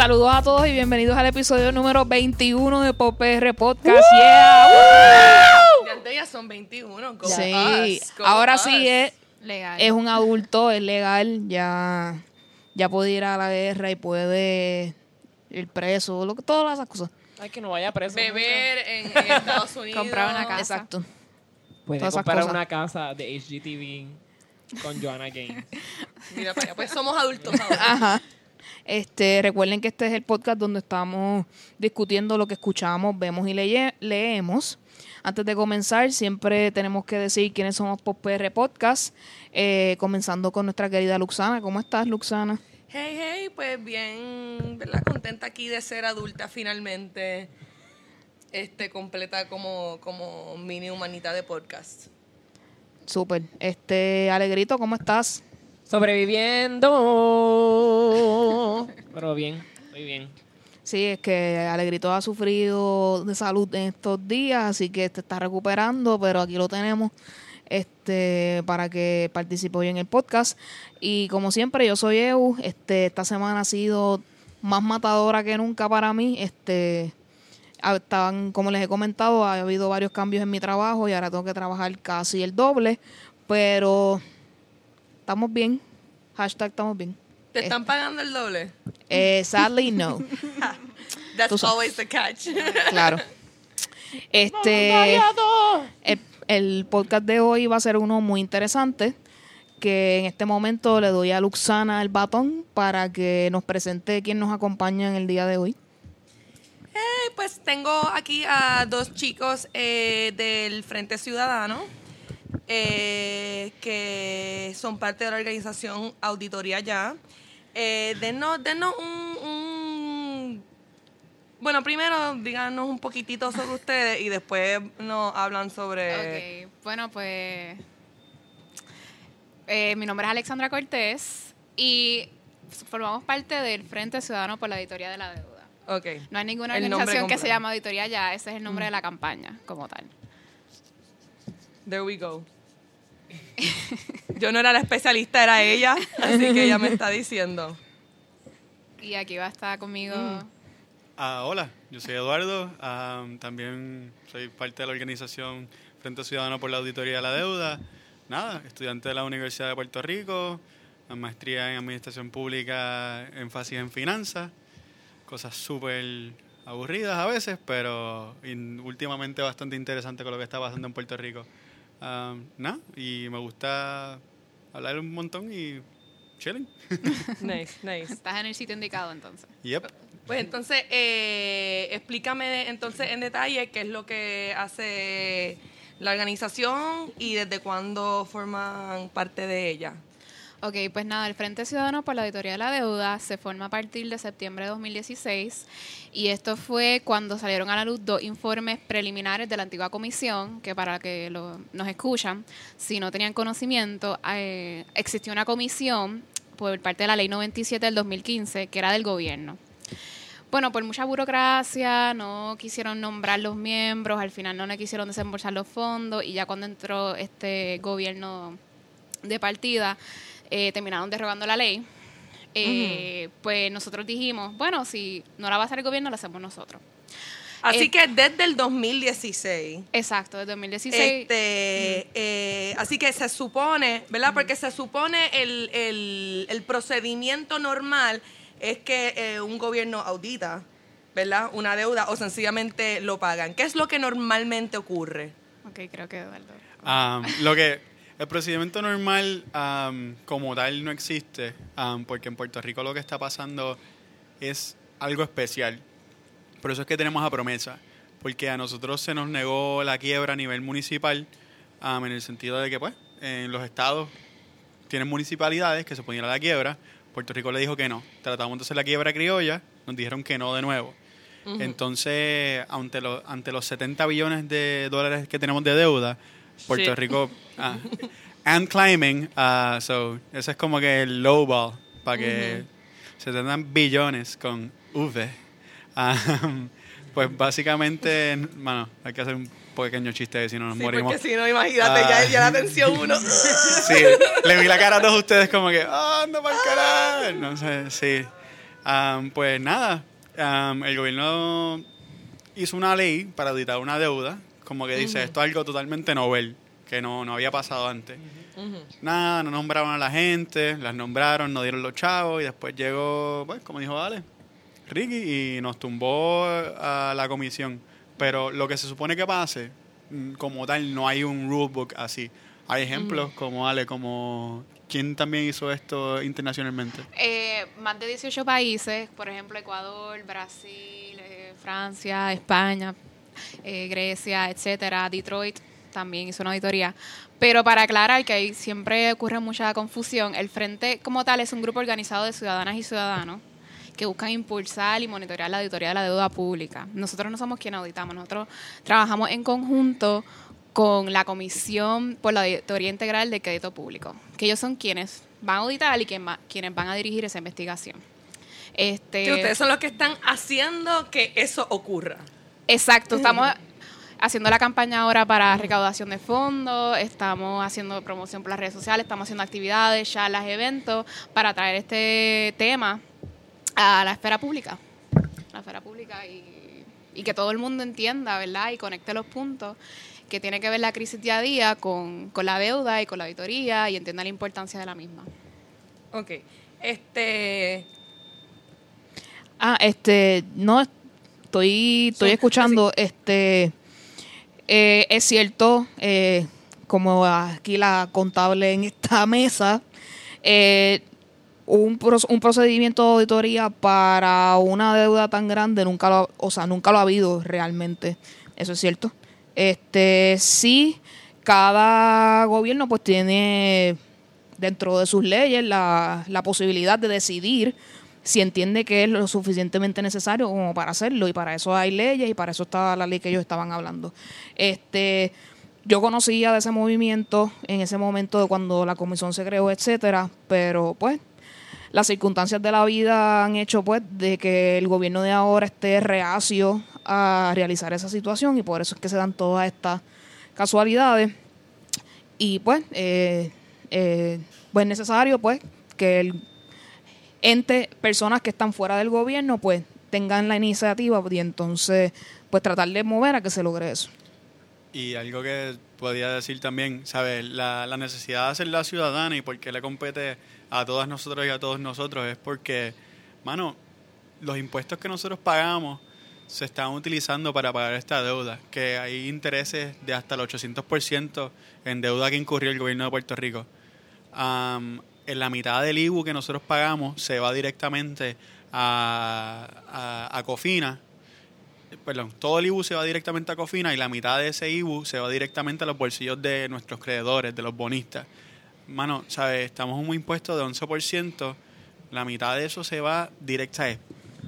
Saludos a todos y bienvenidos al episodio número 21 de PopR Podcast. Yeah. Ya antes ya son 21. Go Sí, us, go ahora us. sí es, Legal. es un adulto, es legal, ya, ya puede ir a la guerra y puede ir preso, lo que, todas esas cosas. Ay, que no vaya preso. Beber en, en Estados Unidos. Comprar una casa. Exacto. Puede todas comprar una casa de HGTV con Joanna Gaines. Mira para allá, pues somos adultos ahora. Ajá. Este, recuerden que este es el podcast donde estamos discutiendo lo que escuchamos, vemos y leye- leemos. Antes de comenzar, siempre tenemos que decir quiénes somos PopR Podcast, eh, comenzando con nuestra querida Luxana. ¿Cómo estás, Luxana? Hey, hey, pues bien, ¿verdad? Contenta aquí de ser adulta finalmente. Este, completa como, como mini humanita de podcast. Súper. Este, Alegrito, ¿cómo estás? Sobreviviendo. Pero bien, muy bien. Sí, es que Alegrito ha sufrido de salud en estos días, así que te está recuperando, pero aquí lo tenemos este para que participe hoy en el podcast. Y como siempre, yo soy Eu. Este, esta semana ha sido más matadora que nunca para mí. Este, ah, estaban, como les he comentado, ha habido varios cambios en mi trabajo y ahora tengo que trabajar casi el doble, pero estamos bien. Hashtag estamos bien. ¿Te están pagando el doble? Eh, sadly, no. That's always the catch. Claro. Este, el, el podcast de hoy va a ser uno muy interesante, que en este momento le doy a Luxana el batón para que nos presente quién nos acompaña en el día de hoy. Eh, pues tengo aquí a dos chicos eh, del Frente Ciudadano eh, que son parte de la organización Auditoría Ya. Eh, denos, denos un, un- Bueno, primero díganos un poquitito sobre ustedes y después nos hablan sobre... Ok, bueno, pues. eh, mi nombre es Alexandra Cortés y formamos parte del Frente Ciudadano por la Auditoría de la Deuda. Ok. No hay ninguna organización que se llama Auditoría Ya, ese es el nombre de la campaña como tal. There we go. Yo no era la especialista, era ella, así que ella me está diciendo. Y aquí va a estar conmigo. Ah, hola, yo soy Eduardo. ah, también soy parte de la organización Frente Ciudadano por la Auditoría de la Deuda. Nada, estudiante de la Universidad de Puerto Rico, maestría en Administración Pública, énfasis en finanzas. Cosas súper aburridas a veces, pero in- últimamente bastante interesante con lo que está pasando en Puerto Rico. Ah, nada, y me gusta hablar un montón y chilling. Nice, nice. Estás en el sitio indicado entonces. Yep. Pues entonces, eh, explícame entonces en detalle qué es lo que hace la organización y desde cuándo forman parte de ella. Ok, pues nada, el Frente Ciudadano por la Auditoría de la Deuda se forma a partir de septiembre de 2016 y esto fue cuando salieron a la luz dos informes preliminares de la antigua comisión, que para que lo- nos escuchan, si no tenían conocimiento, eh, existió una comisión por parte de la Ley 97 del 2015 que era del gobierno. Bueno, por mucha burocracia, no quisieron nombrar los miembros, al final no le quisieron desembolsar los fondos y ya cuando entró este gobierno de partida, eh, terminaron derogando la ley. Eh, Pues nosotros dijimos, bueno, si no la va a hacer el gobierno, la hacemos nosotros. Así Eh, que desde el 2016. Exacto, desde 2016. Este, eh, así que se supone, ¿verdad? Porque se supone el, el- el procedimiento normal es que eh, un gobierno audita, ¿verdad? Una deuda o sencillamente lo pagan. ¿Qué es lo que normalmente ocurre? Ok, creo que Eduardo. Um, lo que el procedimiento normal um, como tal no existe, um, porque en Puerto Rico lo que está pasando es algo especial. Por eso es que tenemos a promesa, porque a nosotros se nos negó la quiebra a nivel municipal, um, en el sentido de que pues en los estados tienen municipalidades que se ponían a la quiebra, Puerto Rico le dijo que no. Tratamos de hacer la quiebra criolla, nos dijeron que no de nuevo. Entonces, ante, los ante los 70 billones de dólares que tenemos de deuda, Puerto Sí. Rico... ah, and climbing, ah, so, ese es como que el low ball, para que 70 billones con V. Ah, pues básicamente, bueno, hay que hacer un pequeño chiste si no nos Sí, morimos. porque si no, imagínate, Ah. ya, ya la tensión uno. Sí, le vi la cara a todos ustedes como que, ¡ah, anda para el carajo! No sé, sí. Am, pues nada, am, el gobierno hizo una ley para auditar una deuda, como que dice, esto es algo totalmente novel, que no, no había pasado antes. Nada, no nombraron a la gente, las nombraron, no dieron los chavos y después llegó, pues, como dijo Ale, Ricky y nos tumbó a la comisión. Pero lo que se supone que pase, mm, como tal, no hay un rulebook así. Hay ejemplos como Ale, como quién también hizo esto internacionalmente. Eh, más de 18 países, por ejemplo, Ecuador, Brasil, eh, Francia, España, eh, Grecia, etcétera, Detroit también hizo una auditoría. Pero para aclarar que ahí siempre ocurre mucha confusión, el Frente como tal es un grupo organizado de ciudadanas y ciudadanos que buscan impulsar y monitorear la auditoría de la deuda pública. Nosotros no somos quienes auditamos, nosotros trabajamos en conjunto con la Comisión por la Auditoría Integral de Crédito Público, que ellos son quienes van a auditar y va- quienes van a dirigir esa investigación. Este, ustedes son los que están haciendo que eso ocurra. Exacto, estamos haciendo la campaña ahora para recaudación de fondos, estamos haciendo promoción por las redes sociales, estamos haciendo actividades, charlas, eventos para traer este tema a la esfera pública. La esfera pública y, y que todo el mundo entienda, ¿verdad? Y conecte los puntos que tiene que ver la crisis día a día con, con la deuda y con la auditoría y entienda la importancia de la misma. Ok. Este. Ah, este, no, estoy, estoy Sí, escuchando, este, eh, es cierto, eh, como aquí la contable en esta mesa, eh, un, un procedimiento de auditoría para una deuda tan grande nunca lo, o sea, nunca lo ha habido realmente, eso es cierto. Este, sí, cada gobierno pues tiene dentro de sus leyes la, la posibilidad de decidir si entiende que es lo suficientemente necesario como para hacerlo y para eso hay leyes y para eso está la ley que ellos estaban hablando. Este, yo conocía de ese movimiento en ese momento de cuando la comisión se creó, etcétera, pero pues las circunstancias de la vida han hecho pues de que el gobierno de ahora esté reacio a realizar esa situación y por eso es que se dan todas estas casualidades y pues eh, eh, pues necesario pues que el ente personas que están fuera del gobierno pues tengan la iniciativa y entonces pues tratar de mover a que se logre eso Y algo que podía decir también, ¿sabes? La, necesidad de hacerla ciudadana y por qué le compete a todas nosotros y a todos nosotros es porque, mano, los impuestos que nosotros pagamos se están utilizando para pagar esta deuda, que hay intereses de hasta el 800% en deuda que incurrió el gobierno de Puerto Rico. En la mitad del IBU que nosotros pagamos se va directamente a, a, a Cofina, perdón, todo el IBU se va directamente a Cofina y la mitad de ese IBU se va directamente a los bolsillos de nuestros creedores, de los bonistas. Mano, ¿sabes? Estamos en un impuesto de 11%, la mitad de eso se va directa, ¿sabes?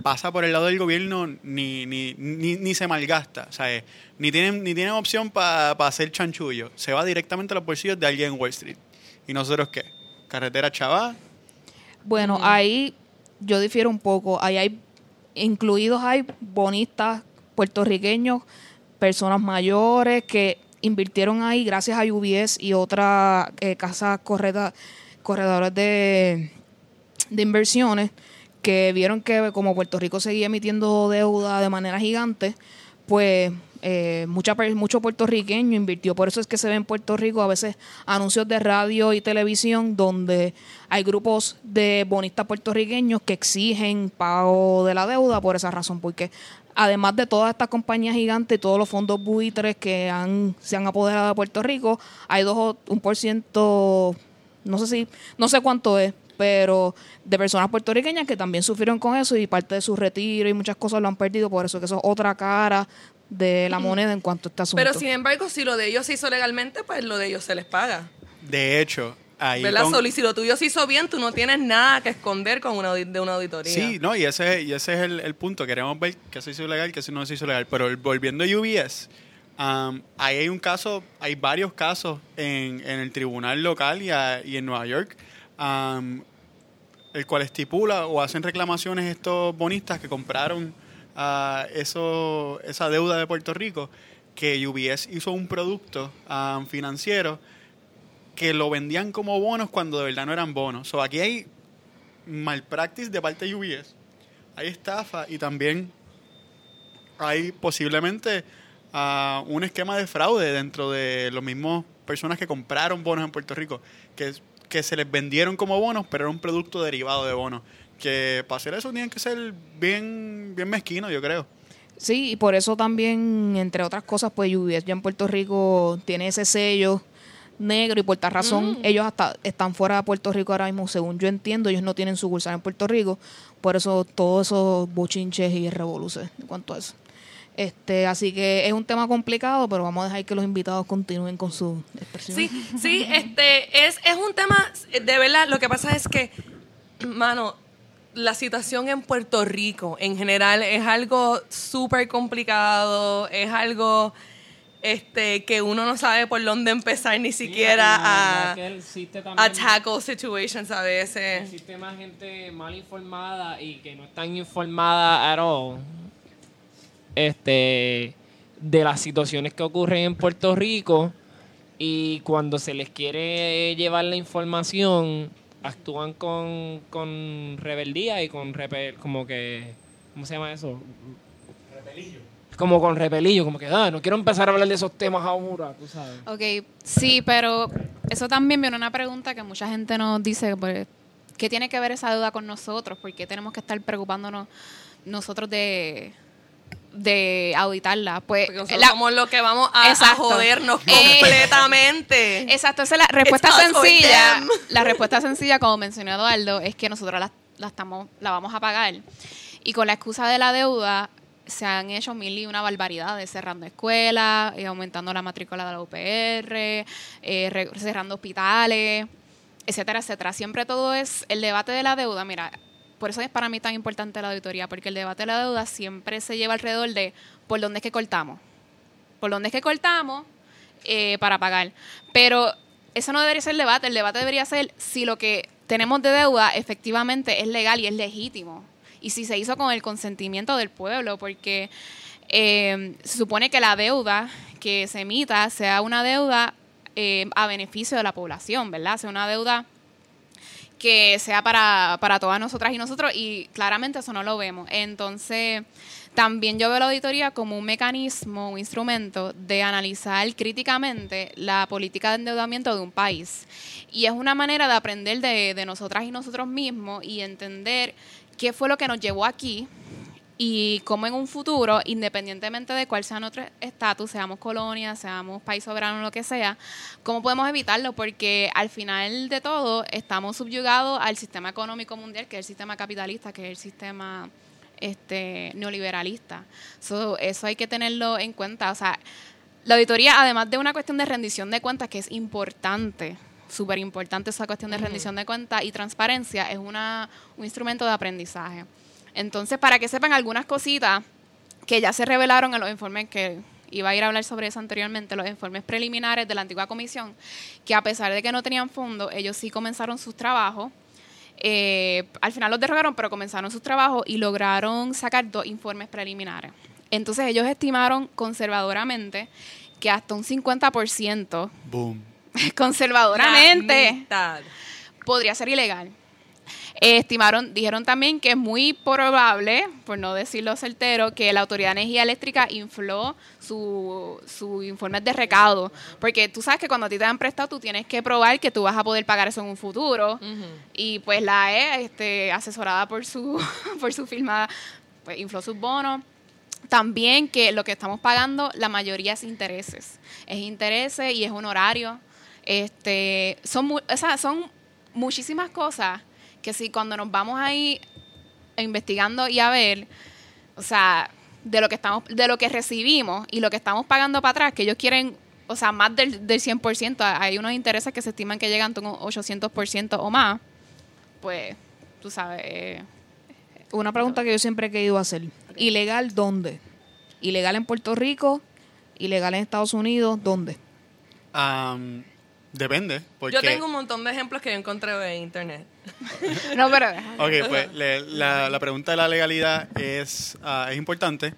Pasa por el lado del gobierno, ni, ni, ni, ni se malgasta, ¿sabes? Ni tienen, ni tienen opción para hacer chanchullo. Se va directamente a los bolsillos de alguien en Wall Street. ¿Y nosotros qué? Carretera Chavá, Bueno, ahí yo difiero un poco. Ahí hay incluidos hay bonistas puertorriqueños, personas mayores que invirtieron ahí gracias a UBS y otras eh, casas correda- corredores de, de inversiones que vieron que como Puerto Rico seguía emitiendo deuda de manera gigante, pues eh, mucha, mucho puertorriqueño invirtió. Por eso es que se ve en Puerto Rico a veces anuncios de radio y televisión donde hay grupos de bonistas puertorriqueños que exigen pago de la deuda por esa razón, porque además de todas estas compañías gigantes todos los fondos buitres que han, se han apoderado de Puerto Rico, hay dos un por ciento, no sé si, no sé cuánto es, pero de personas puertorriqueñas que también sufrieron con eso y parte de su retiro y muchas cosas lo han perdido, por eso que eso es otra cara de la moneda en cuanto a este asunto. Pero sin embargo, si lo de ellos se hizo legalmente, pues lo de ellos se les paga. de hecho, ahí ¿Verdad, con- Sol? Y si lo tuyo se hizo bien, tú no tienes nada que esconder con una, de una auditoría. Sí, no, y ese, y ese es el, el punto. Queremos ver qué se hizo legal, qué no se hizo legal. Pero volviendo a UBS, um, ahí hay un caso, hay varios casos en, en el tribunal local y, a- y en Nueva York, um, el cual estipula o hacen reclamaciones estos bonistas que compraron ah, eso, esa deuda de Puerto Rico, que UBS hizo un producto um, financiero que lo vendían como bonos cuando de verdad no eran bonos. So, aquí hay malpractice de parte de UBS hay estafa y también hay posiblemente ah, un esquema de fraude dentro de los mismos personas que compraron bonos en Puerto Rico, que, que se les vendieron como bonos, pero era un producto derivado de bonos. Que para hacer eso tienen que ser bien, bien mezquinos, yo creo. Sí, y por eso también, entre otras cosas, pues UBS ya en Puerto Rico tiene ese sello negro y por tal razón ellos hasta están fuera de Puerto Rico ahora mismo, según yo entiendo, ellos no tienen sucursal en Puerto Rico, por eso todos esos bochinches y revoluciones en cuanto a eso. Este, así que es un tema complicado, pero vamos a dejar que los invitados continúen con su expresión. Sí, sí, este, es, es un tema, de verdad, lo que pasa es que, mano, la situación en Puerto Rico en general es algo súper complicado, es algo este, que uno no sabe por dónde empezar ni siquiera a, a tackle situations a veces. Existe más gente mal informada y que no están informada at all este, de las situaciones que ocurren en Puerto Rico y cuando se les quiere llevar la información actúan con, con rebeldía y con repel, como que ¿cómo se llama eso? Repelillo. Como con repelillo, como que ah, no quiero empezar a hablar de esos temas ahora, tú sabes. Ok, sí, pero eso también viene una pregunta que mucha gente nos dice, pues, ¿qué tiene que ver esa duda con nosotros? ¿Por qué tenemos que estar preocupándonos nosotros de, de auditarla. Pues nosotros somos los que vamos a, a jodernos Eh, completamente. Exacto, esa es la respuesta sencilla. La respuesta sencilla, como mencionó Eduardo, es que nosotros la, la estamos, la vamos a pagar. Y con la excusa de la deuda, se han hecho mil y una barbaridades, cerrando escuelas, eh, aumentando la matrícula de la UPR, eh, re- cerrando hospitales, etcétera, etcétera. Siempre todo es el debate de la deuda. Mira, por eso es para mí tan importante la auditoría, porque el debate de la deuda siempre se lleva alrededor de por dónde es que cortamos. Por dónde es que cortamos eh, para pagar. Pero eso no debería ser el debate. El debate debería ser si lo que tenemos de deuda efectivamente es legal y es legítimo. Y si se hizo con el consentimiento del pueblo, porque eh, se supone que la deuda que se emita sea una deuda eh, a beneficio de la población, ¿verdad? Sea una deuda que sea para, para todas nosotras y nosotros y claramente eso no lo vemos. Entonces, también yo veo la auditoría como un mecanismo, un instrumento de analizar críticamente la política de endeudamiento de un país. Y es una manera de aprender de, de nosotras y nosotros mismos y entender qué fue lo que nos llevó aquí y cómo en un futuro, independientemente de cuál sea nuestro estatus, seamos colonia, seamos país soberano, lo que sea, cómo podemos evitarlo, porque al final de todo estamos subyugados al sistema económico mundial, que es el sistema capitalista, que es el sistema este neoliberalista. So, eso hay que tenerlo en cuenta. O sea, la auditoría, además de una cuestión de rendición de cuentas, que es importante, súper importante esa cuestión de rendición de cuentas y transparencia, es una, un instrumento de aprendizaje. Entonces, para que sepan algunas cositas que ya se revelaron en los informes que iba a ir a hablar sobre eso anteriormente, los informes preliminares de la antigua comisión, que a pesar de que no tenían fondos, ellos sí comenzaron sus trabajos. Eh, al final los derrogaron, pero comenzaron sus trabajos y lograron sacar dos informes preliminares. Entonces ellos estimaron conservadoramente que hasta un 50%, Boom. conservadoramente, podría ser ilegal. Eh, estimaron, dijeron también que es muy probable, por no decirlo certero, que la Autoridad de Energía Eléctrica infló su, su informe de recaudo. Porque tú sabes que cuando a ti te dan prestado, tú tienes que probar que tú vas a poder pagar eso en un futuro. Y pues la E, este, asesorada por su, por su firma, pues infló sus bonos. También que lo que estamos pagando, la mayoría es intereses. Es intereses y es honorario. Este, son, mu- o sea, son muchísimas cosas que si cuando nos vamos ahí investigando y a ver, o sea, de lo que estamos, de lo que recibimos y lo que estamos pagando para atrás, que ellos quieren, o sea, más del, del 100%, hay unos intereses que se estiman que llegan a un 800% o más, pues, tú sabes, eh, Una pregunta que yo siempre he querido hacer. ¿Ilegal dónde? ¿Ilegal en Puerto Rico? ¿Ilegal en Estados Unidos? ¿Dónde? Am, depende. Porque, Yo tengo un montón de ejemplos que yo encontré en internet. no, pero... Ok, pues le- la, la pregunta de la legalidad es, ah, es importante,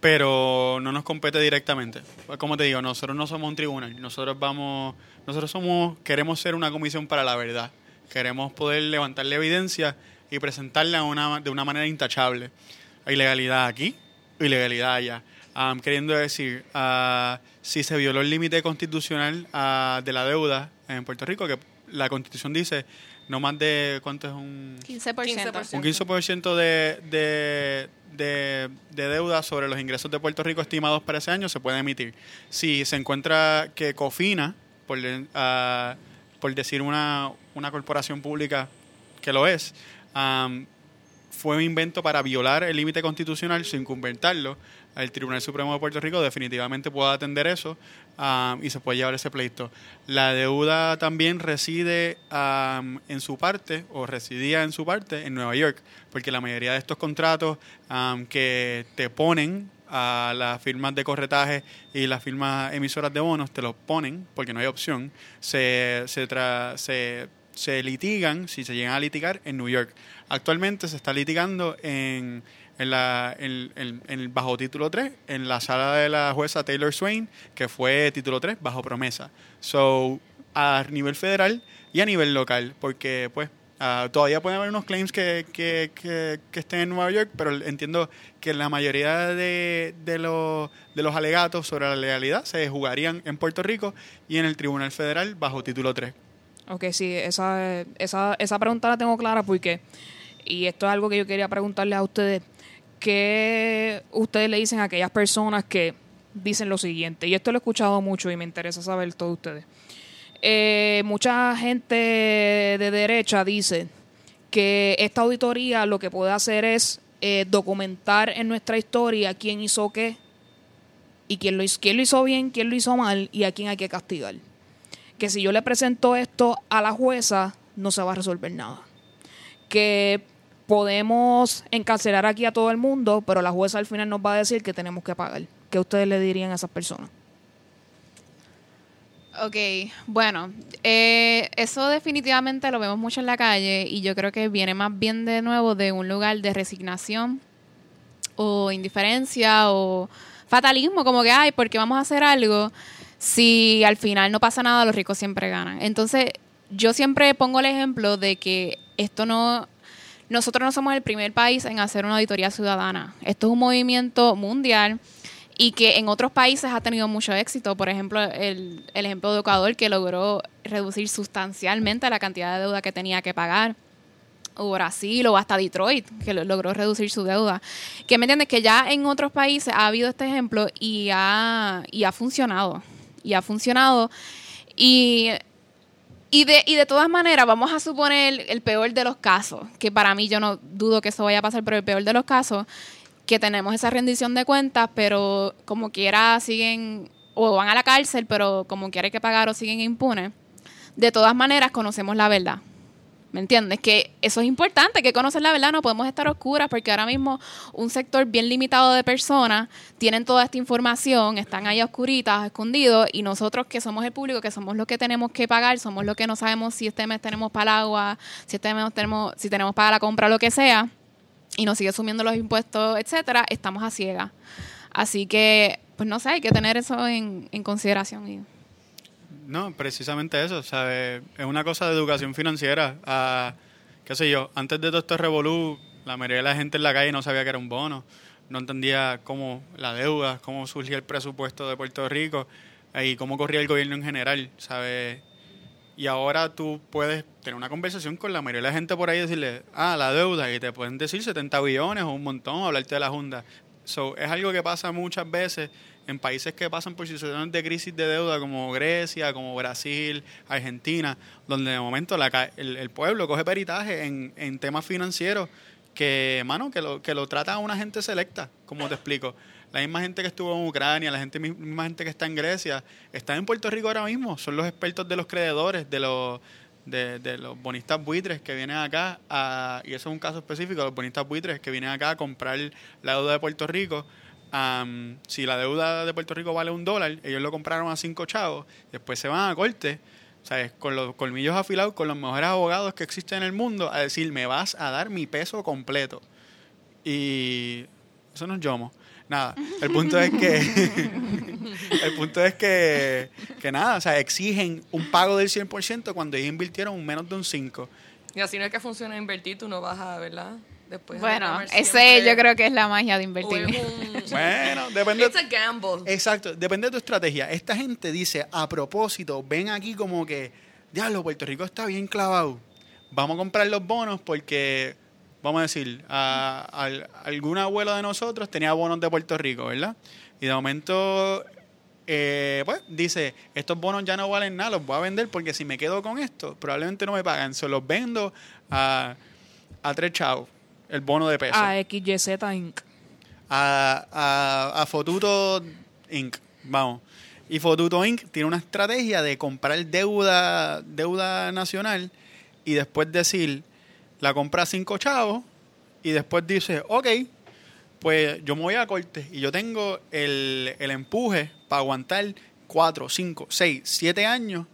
pero no nos compete directamente. Pues, Como te digo, nosotros no somos un tribunal. Nosotros vamos, nosotros somos, queremos ser una comisión para la verdad. Queremos poder levantar la evidencia y presentarla de una manera intachable. Hay ilegalidad aquí, ilegalidad allá. Um, queriendo decir, uh, si se violó el límite constitucional uh, de la deuda en Puerto Rico, que la constitución dice no más de, ¿cuánto es un...? 15%. 15%. Un 15% de, de, de, de deuda sobre los ingresos de Puerto Rico estimados para ese año se puede emitir. Si se encuentra que COFINA, por, ah, por decir una, una corporación pública que lo es, am, fue un invento para violar el límite constitucional sin cumplimentarlo, el Tribunal Supremo de Puerto Rico definitivamente puede atender eso am, y se puede llevar ese pleito. La deuda también reside am, en su parte, o residía en su parte, en Nueva York, porque la mayoría de estos contratos am, que te ponen a las firmas de corretaje y las firmas emisoras de bonos te los ponen, porque no hay opción, se, se, tra- se, se litigan, si se llegan a litigar, en New York. Actualmente se está litigando en, en, la, en, en- bajo título 3, en la sala de la jueza Taylor Swain, que fue título 3, bajo promesa. So, a nivel federal y a nivel local, porque pues ah, todavía pueden haber unos claims que, que, que, estén en Nueva York, pero entiendo que la mayoría de, de, los, de los alegatos sobre la legalidad se jugarían en Puerto Rico y en el Tribunal Federal bajo título 3. Ok, sí, esa, esa, esa pregunta la tengo clara porque, y esto es algo que yo quería preguntarles a ustedes, ¿qué ustedes le dicen a aquellas personas que dicen lo siguiente? Y esto lo he escuchado mucho y me interesa saber todo ustedes. Eh, mucha gente de derecha dice que esta auditoría lo que puede hacer es eh, documentar en nuestra historia quién hizo qué y quién lo, hizo, quién lo hizo bien, quién lo hizo mal y a quién hay que castigar que si yo le presento esto a la jueza, no se va a resolver nada. Que podemos encarcelar aquí a todo el mundo, pero la jueza al final nos va a decir que tenemos que pagar. ¿Qué ustedes le dirían a esas personas? Ok, bueno, eh, eso definitivamente lo vemos mucho en la calle y yo creo que viene más bien de nuevo de un lugar de resignación o indiferencia o fatalismo, como que, ay, ¿por qué vamos a hacer algo si al final no pasa nada, los ricos siempre ganan? Entonces, yo siempre pongo el ejemplo de que esto no, nosotros no somos el primer país en hacer una auditoría ciudadana. Esto es un movimiento mundial y que en otros países ha tenido mucho éxito. Por ejemplo, el, el ejemplo de Ecuador que logró reducir sustancialmente la cantidad de deuda que tenía que pagar. O Brasil o hasta Detroit, que lo- logró reducir su deuda. Que me entiendes que ya en otros países ha habido este ejemplo y ha, y ha funcionado. Y ha funcionado. Y y de, y de todas maneras, vamos a suponer el peor de los casos, que para mí yo no dudo que eso vaya a pasar, pero el peor de los casos, que tenemos esa rendición de cuentas, pero como quiera siguen, o van a la cárcel, pero como quiera hay que pagar o siguen impunes. De todas maneras, conocemos la verdad. ¿Me entiendes? Que eso es importante, que conocer la verdad, no podemos estar oscuras porque ahora mismo un sector bien limitado de personas tienen toda esta información, están ahí oscuritas, escondidos, y nosotros que somos el público, que somos los que tenemos que pagar, somos los que no sabemos si este mes tenemos para el agua, si este mes tenemos, si tenemos para la compra, lo que sea, y nos sigue sumiendo los impuestos, etcétera, estamos a ciegas. Así que, pues no sé, hay que tener eso en, en consideración. No, precisamente eso, ¿sabes? Es una cosa de educación financiera. Ah, qué sé yo, antes de todo esto revolú, la mayoría de la gente en la calle no sabía que era un bono, no entendía cómo la deuda, cómo surgía el presupuesto de Puerto Rico eh, y cómo corría el gobierno en general, ¿sabes? Y ahora tú puedes tener una conversación con la mayoría de la gente por ahí y decirle, ah, la deuda, y te pueden decir 70 billones o un montón, hablarte de la Junta. So, es algo que pasa muchas veces en países que pasan por situaciones de crisis de deuda como Grecia, como Brasil, Argentina, donde de momento la, el, el pueblo coge peritaje en, en temas financieros que, mano, que lo, que lo trata una gente selecta, como te explico. La misma gente que estuvo en Ucrania, la gente, misma gente que está en Grecia, está en Puerto Rico ahora mismo. Son los expertos de los creedores, de los, de, de los bonistas buitres que vienen acá, a, y eso es un caso específico, los bonistas buitres que vienen acá a comprar la deuda de Puerto Rico. Am, si la deuda de Puerto Rico vale un dólar, ellos lo compraron a cinco chavos, después se van a corte, ¿sabes? Con los colmillos afilados, con los mejores abogados que existen en el mundo, a decir, me vas a dar mi peso completo. Y eso no es yomo. Nada, el punto es que el punto es que, que nada, o sea, exigen un pago del 100% cuando ellos invirtieron menos de un 5. Y así no es que funciona invertir, tú no vas a, ¿verdad? Después Bueno, reclamar ese siempre. yo creo que es la magia de invertir. un- Bueno, depende. It's a gamble. Exacto, depende de tu estrategia. Esta gente dice, a propósito, ven aquí como que, diablo, Puerto Rico está bien clavado. Vamos a comprar los bonos porque, vamos a decir, a, algún abuelo de nosotros tenía bonos de Puerto Rico, ¿verdad? Y de momento, eh, pues, dice, estos bonos ya no valen nada, los voy a vender porque si me quedo con esto, probablemente no me pagan. Se los vendo a, a tres chavos, el bono de peso A XYZ Inc. a, a, a Fotuto Inc. Vamos. Y Fotuto Inc. tiene una estrategia de comprar deuda, deuda nacional y después decir, la compra a cinco chavos y después dice, ok, pues yo me voy a corte y yo tengo el, el empuje para aguantar cuatro, cinco, seis, siete años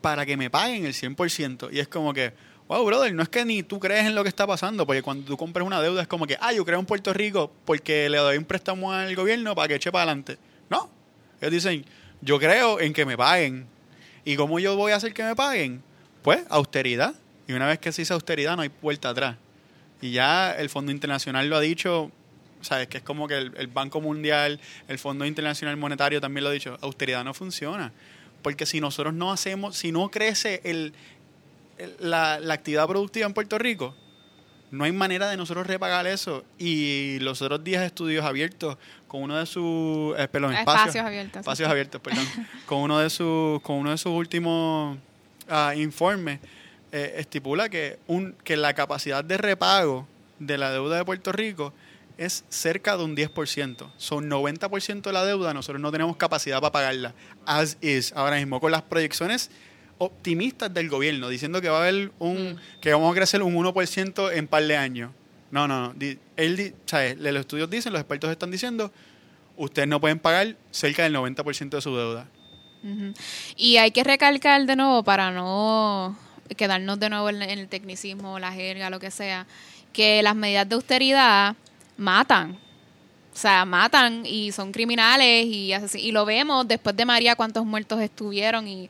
para que me paguen el 100%. Y es como que, wow, brother, no es que ni tú crees en lo que está pasando, porque cuando tú compras una deuda es como que, ah, yo creo en Puerto Rico porque le doy un préstamo al gobierno para que eche para adelante. No. Ellos dicen, yo creo en que me paguen. ¿Y cómo yo voy a hacer que me paguen? Pues austeridad. Y una vez que se dice austeridad no hay vuelta atrás. Y ya el Fondo Internacional lo ha dicho, sabes que es como que el, el Banco Mundial, el Fondo Internacional Monetario también lo ha dicho, austeridad no funciona. Porque si nosotros no hacemos, si no crece el- la, la actividad productiva en Puerto Rico, no hay manera de nosotros repagar eso. Y los otros días estudios abiertos con uno de sus eh, perdón, Espacios espacios, abiertos, espacios sí. abiertos, perdón, con uno de sus con uno de sus últimos ah, informes eh, estipula que un que la capacidad de repago de la deuda de Puerto Rico es cerca de un 10%. Son 90% de la deuda, nosotros no tenemos capacidad para pagarla. As is, ahora mismo, con las proyecciones optimistas del gobierno, diciendo que va a haber un, que vamos a crecer un 1% en par de años. No, no, no. Él, ¿sabes? Los estudios dicen, los expertos están diciendo, ustedes no pueden pagar cerca del 90% de su deuda. Y hay que recalcar de nuevo para no quedarnos de nuevo en, el tecnicismo, la jerga, lo que sea, que las medidas de austeridad matan. O sea, matan y son criminales y. Y lo vemos después de María cuántos muertos estuvieron y,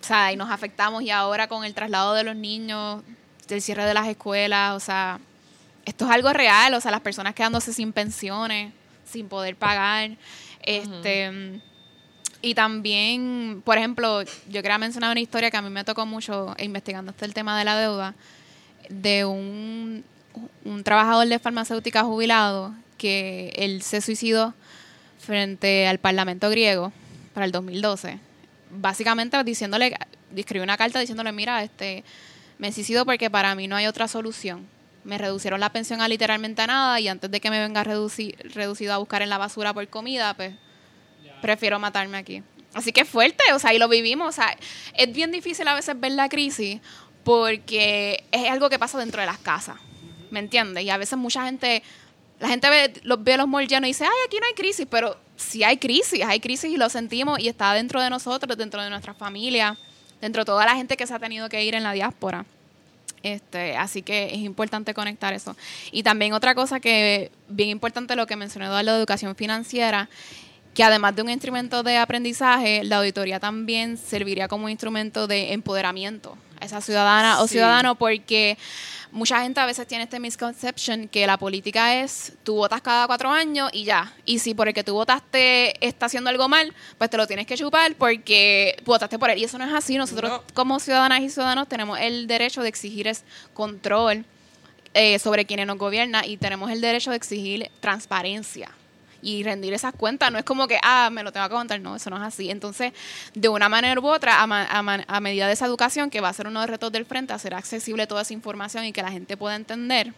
o sea, y nos afectamos y ahora con el traslado de los niños, del cierre de las escuelas, o sea, esto es algo real, o sea, las personas quedándose sin pensiones, sin poder pagar, este y también, por ejemplo, yo quería mencionar una historia que a mí me tocó mucho investigando este el tema de la deuda, de un, un trabajador de farmacéutica jubilado que él se suicidó frente al Parlamento griego para el 2012. Básicamente diciéndole, escribió una carta diciéndole, mira, este, me suicido porque para mí no hay otra solución. Me reducieron la pensión a literalmente a nada y antes de que me venga reduci- reducido a buscar en la basura por comida, pues prefiero matarme aquí. Así que es fuerte, o sea, y lo vivimos. O sea, es bien difícil a veces ver la crisis porque es algo que pasa dentro de las casas, ¿me entiendes? Y a veces mucha gente, la gente ve los, ve los malls llenos y dice, ay, aquí no hay crisis, pero sí hay crisis, hay crisis y lo sentimos y está dentro de nosotros, dentro de nuestra familia, dentro de toda la gente que se ha tenido que ir en la diáspora. Este, así que es importante conectar eso. Y también otra cosa que bien importante lo que Eduardo de educación financiera, que además de un instrumento de aprendizaje, la auditoría también serviría como un instrumento de empoderamiento esa ciudadana o ciudadano, porque mucha gente a veces tiene este misconception que la política es tú votas cada cuatro años y ya. Y si por el que tú votaste está haciendo algo mal, pues te lo tienes que chupar porque votaste por él. Y eso no es así. Nosotros No. como ciudadanas y ciudadanos tenemos el derecho de exigir es control eh, sobre quienes nos gobierna y tenemos el derecho de exigir transparencia y rendir esas cuentas. No es como que, ah, me lo tengo que contar. No, eso no es así. Entonces, de una manera u otra, a, a a medida de esa educación, que va a ser uno de los retos del frente, hacer accesible toda esa información y que la gente pueda entender,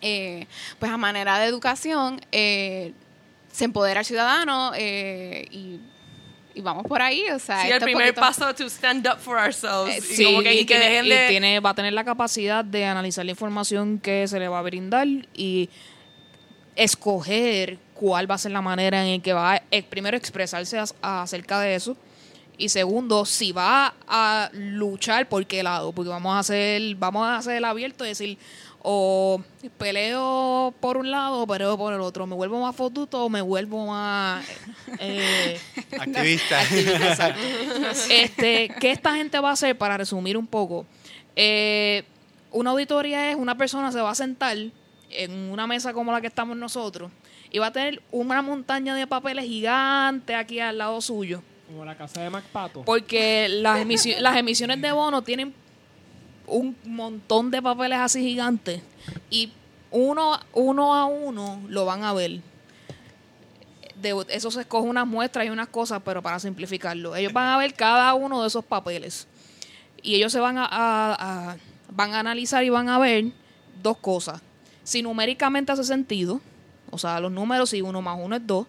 eh, pues a manera de educación, eh, se empodera al ciudadano eh, y, y vamos por ahí. O sea, Sí, el primer poquito- paso to stand up for ourselves. Eh, y Sí, como que, y, y que tiene, y tiene- va a tener la capacidad de analizar la información que se le va a brindar y escoger cuál va a ser la manera en que va a, eh, primero, expresarse acerca de eso y segundo, si va a luchar por qué lado, porque vamos a hacer, vamos a hacer el abierto y decir, o peleo por un lado o peleo por el otro, me vuelvo más fotuto o me vuelvo más... eh, Activista. Este, ¿Qué esta gente va a hacer para resumir un poco? Eh, una auditoría es una persona se va a sentar en una mesa como la que estamos nosotros y va a tener una montaña de papeles gigantes aquí al lado suyo. Como la casa de MacPato. Porque las, emisi- las emisiones de bono tienen un montón de papeles así gigantes y uno, uno a uno lo van a ver. De, eso se escoge unas muestras y unas cosas, pero para simplificarlo. Ellos van a ver cada uno de esos papeles. Y ellos se van a, a- a- van a analizar y van a ver dos cosas. Si numéricamente hace sentido, o sea, los números, si uno más uno es dos.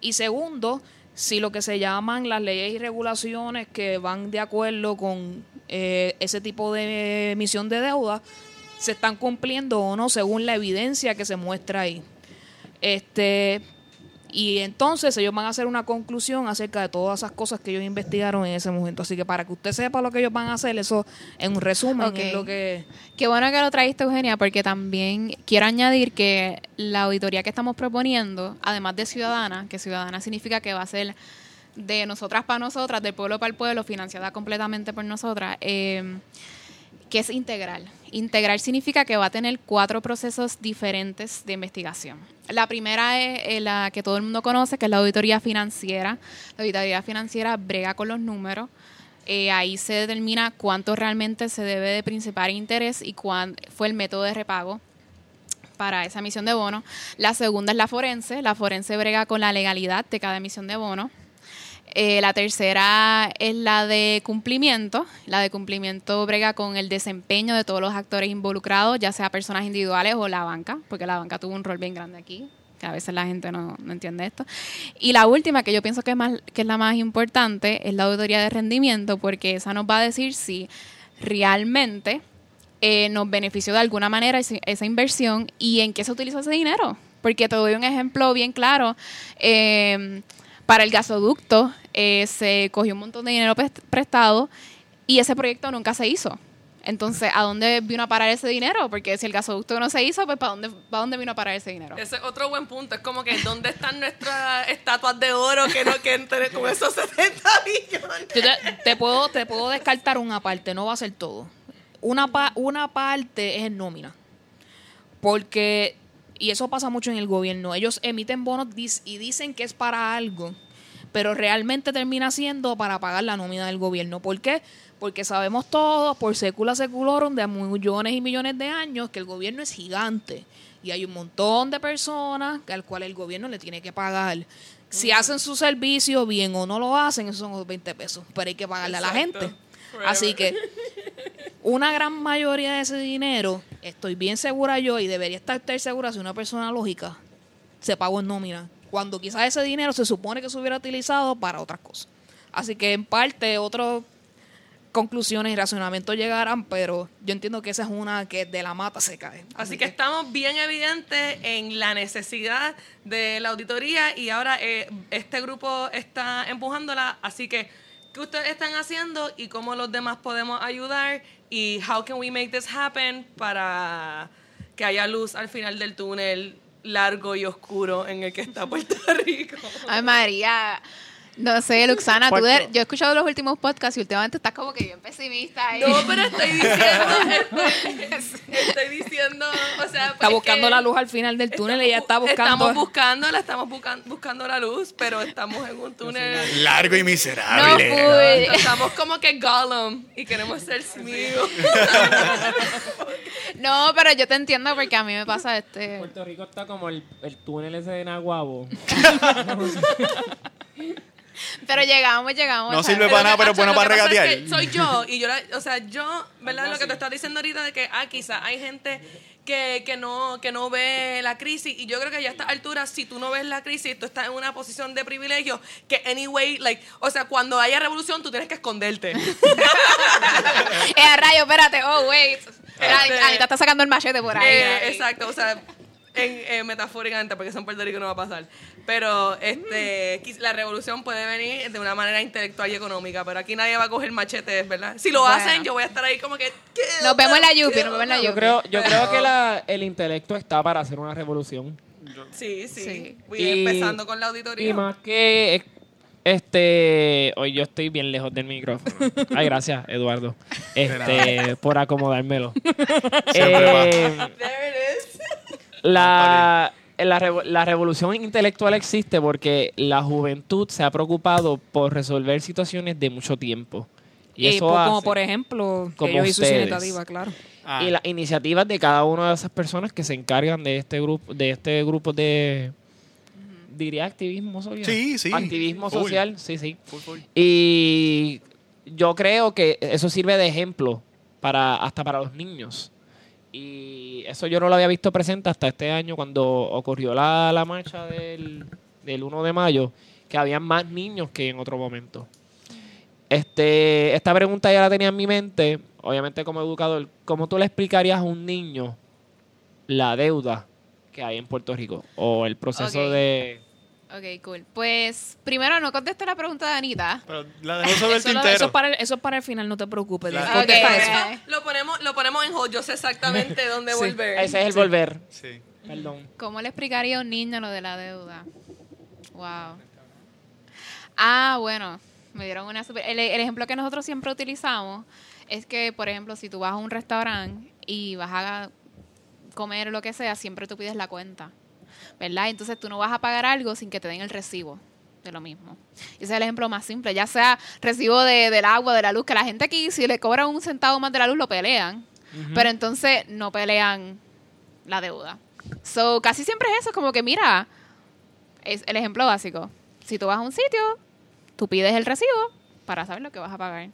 Y segundo, si lo que se llaman las leyes y regulaciones que van de acuerdo con eh, ese tipo de emisión de deuda se están cumpliendo o no según la evidencia que se muestra ahí. Este, y entonces ellos van a hacer una conclusión acerca de todas esas cosas que ellos investigaron en ese momento. Así que para que usted sepa lo que ellos van a hacer, eso en un resumen es lo que... Qué bueno que lo trajiste, Eugenia, porque también quiero añadir que la auditoría que estamos proponiendo, además de ciudadana, que ciudadana significa que va a ser de nosotras para nosotras, del pueblo para el pueblo, financiada completamente por nosotras, eh, que es integral. Integral significa que va a tener cuatro procesos diferentes de investigación. La primera es eh, la que todo el mundo conoce, que es la auditoría financiera. La auditoría financiera brega con los números. Eh, ahí se determina cuánto realmente se debe de principal interés y cuán fue el método de repago para esa emisión de bono. La segunda es la forense. La forense brega con la legalidad de cada emisión de bono. Eh, la tercera es la de cumplimiento. La de cumplimiento brega con el desempeño de todos los actores involucrados, ya sea personas individuales o la banca, porque la banca tuvo un rol bien grande aquí, que a veces la gente no, no entiende esto. Y la última, que yo pienso que es, más, que es la más importante, es la auditoría de rendimiento, porque esa nos va a decir si realmente eh, nos benefició de alguna manera esa inversión y en qué se utilizó ese dinero. Porque te doy un ejemplo bien claro. Eh, para el gasoducto eh, se cogió un montón de dinero pres- prestado y ese proyecto nunca se hizo. Entonces, ¿a dónde vino a parar ese dinero? Porque si el gasoducto no se hizo, pues ¿para dónde, ¿para dónde vino a parar ese dinero? Ese es otro buen punto. Es como que, ¿dónde están nuestras estatuas de oro que no que entre con esos 70 millones? Yo te, te puedo, te puedo descartar una parte, no va a ser todo. Una, pa- una parte es en nómina. Porque, y eso pasa mucho en el gobierno, ellos emiten bonos y dicen que es para algo, pero realmente termina siendo para pagar la nómina del gobierno. ¿Por qué? Porque sabemos todos, por secula seculorum, de millones y millones de años, que el gobierno es gigante. Y hay un montón de personas al cual el gobierno le tiene que pagar. Si hacen su servicio bien o no lo hacen, esos son los 20 pesos. Pero hay que pagarle a la gente. Así que una gran mayoría de ese dinero, estoy bien segura yo y debería estar usted segura si una persona lógica se pagó en nómina. Cuando quizás ese dinero se supone que se hubiera utilizado para otras cosas. Así que en parte otras conclusiones y razonamientos llegarán, pero yo entiendo que esa es una que de la mata se cae. Así que estamos bien evidentes en la necesidad de la auditoría y ahora eh, este grupo está empujándola. Así que, ¿qué ustedes están haciendo y cómo los demás podemos ayudar? Y how can we make this happen para que haya luz al final del túnel largo y oscuro en el que está Puerto Rico? Ay, María. No sé, Luxana, tú yo he escuchado los últimos podcasts y últimamente estás como que bien pesimista. ahí. No, pero estoy diciendo, estoy, estoy diciendo, o sea, Está pues, buscando que- la luz al final del túnel, ella está buscando... Estamos buscando, la estamos buscan- buscando la luz, pero estamos en un túnel. Largo y No miserable. fui. Estamos como que Gollum y queremos ser Smeagol. No, pero yo te entiendo porque a mí me pasa este. Puerto Rico está como el, el túnel ese de Naguabo. Pero llegamos, llegamos. No sirve para nada, pero bueno para pasa es que regatear. soy yo y yo, la- o sea, yo, ¿verdad? Lo que te estás diciendo ahorita de que, ah, quizás hay gente que, que, no, que no ve la crisis y yo creo que ya a esta altura, si tú no ves la crisis, tú estás en una posición de privilegio que, anyway, like, o sea, cuando haya revolución, tú tienes que esconderte. Eh, a rayo, espérate. Oh, wait. Este- Anita está sacando el machete por ahí. Eh, ahí. exacto, o sea, en, eh, metafóricamente, porque eso en Puerto Rico no va a pasar. Pero este, la revolución puede venir de una manera intelectual y económica, pero aquí nadie va a coger machetes, ¿verdad? Si lo Bueno. hacen, yo voy a estar ahí como que... ¿qué Nos vemos en la Yupi, ¿Qué nos vemos en la Yo creo, yo creo que la, el intelecto está para hacer una revolución. Sí, sí. Sí. Voy Y- empezando con la auditoría. Y más que es, Este, hoy yo estoy bien lejos del micrófono. Ay, gracias, Eduardo. Este, por acomodármelo. Siempre Eh, la, la, revo- la revolución intelectual existe porque la juventud se ha preocupado por resolver situaciones de mucho tiempo. Y Y eso po- como por ejemplo, que como yo hice su ustedes. iniciativa, claro. Ah, y las iniciativas de cada una de esas personas que se encargan de este grupo, de este grupo de diría activismo social. Sí, sí. Activismo Full. social, sí, sí. full, full. Y yo creo que eso sirve de ejemplo para hasta para los niños. Y eso yo no lo había visto presente hasta este año cuando ocurrió la, la marcha del, del 1 de mayo, que había más niños que en otro momento. Este, esta pregunta ya la tenía en mi mente, obviamente como educador, ¿cómo tú le explicarías a un niño la deuda que hay en Puerto Rico? O el proceso de... Ok, cool. Pues primero no contesté la pregunta de Anita. Pero la sobre el Eso, lo- tintero. eso es para el, eso es para el final, no te preocupes. Claro. Después de Ok, eso. Lo ponemos, lo ponemos en hold. Yo sé exactamente dónde Sí. volver. Ese es el volver. Sí. Perdón. ¿Cómo le explicaría a un niño lo de la deuda? Wow. Ah, bueno, me dieron una super... El, el ejemplo que nosotros siempre utilizamos es que, por ejemplo, si tú vas a un restaurante y vas a comer lo que sea, siempre tú pides la cuenta, ¿verdad? Entonces tú no vas a pagar algo sin que te den el recibo de lo mismo. Ese es el ejemplo más simple, ya sea recibo de, del agua, de la luz, que la gente aquí si le cobran un centavo más de la luz lo pelean, pero entonces no pelean la deuda. So, casi siempre es eso, como que mira, es el ejemplo básico. Si tú vas a un sitio, tú pides el recibo para saber lo que vas a pagar.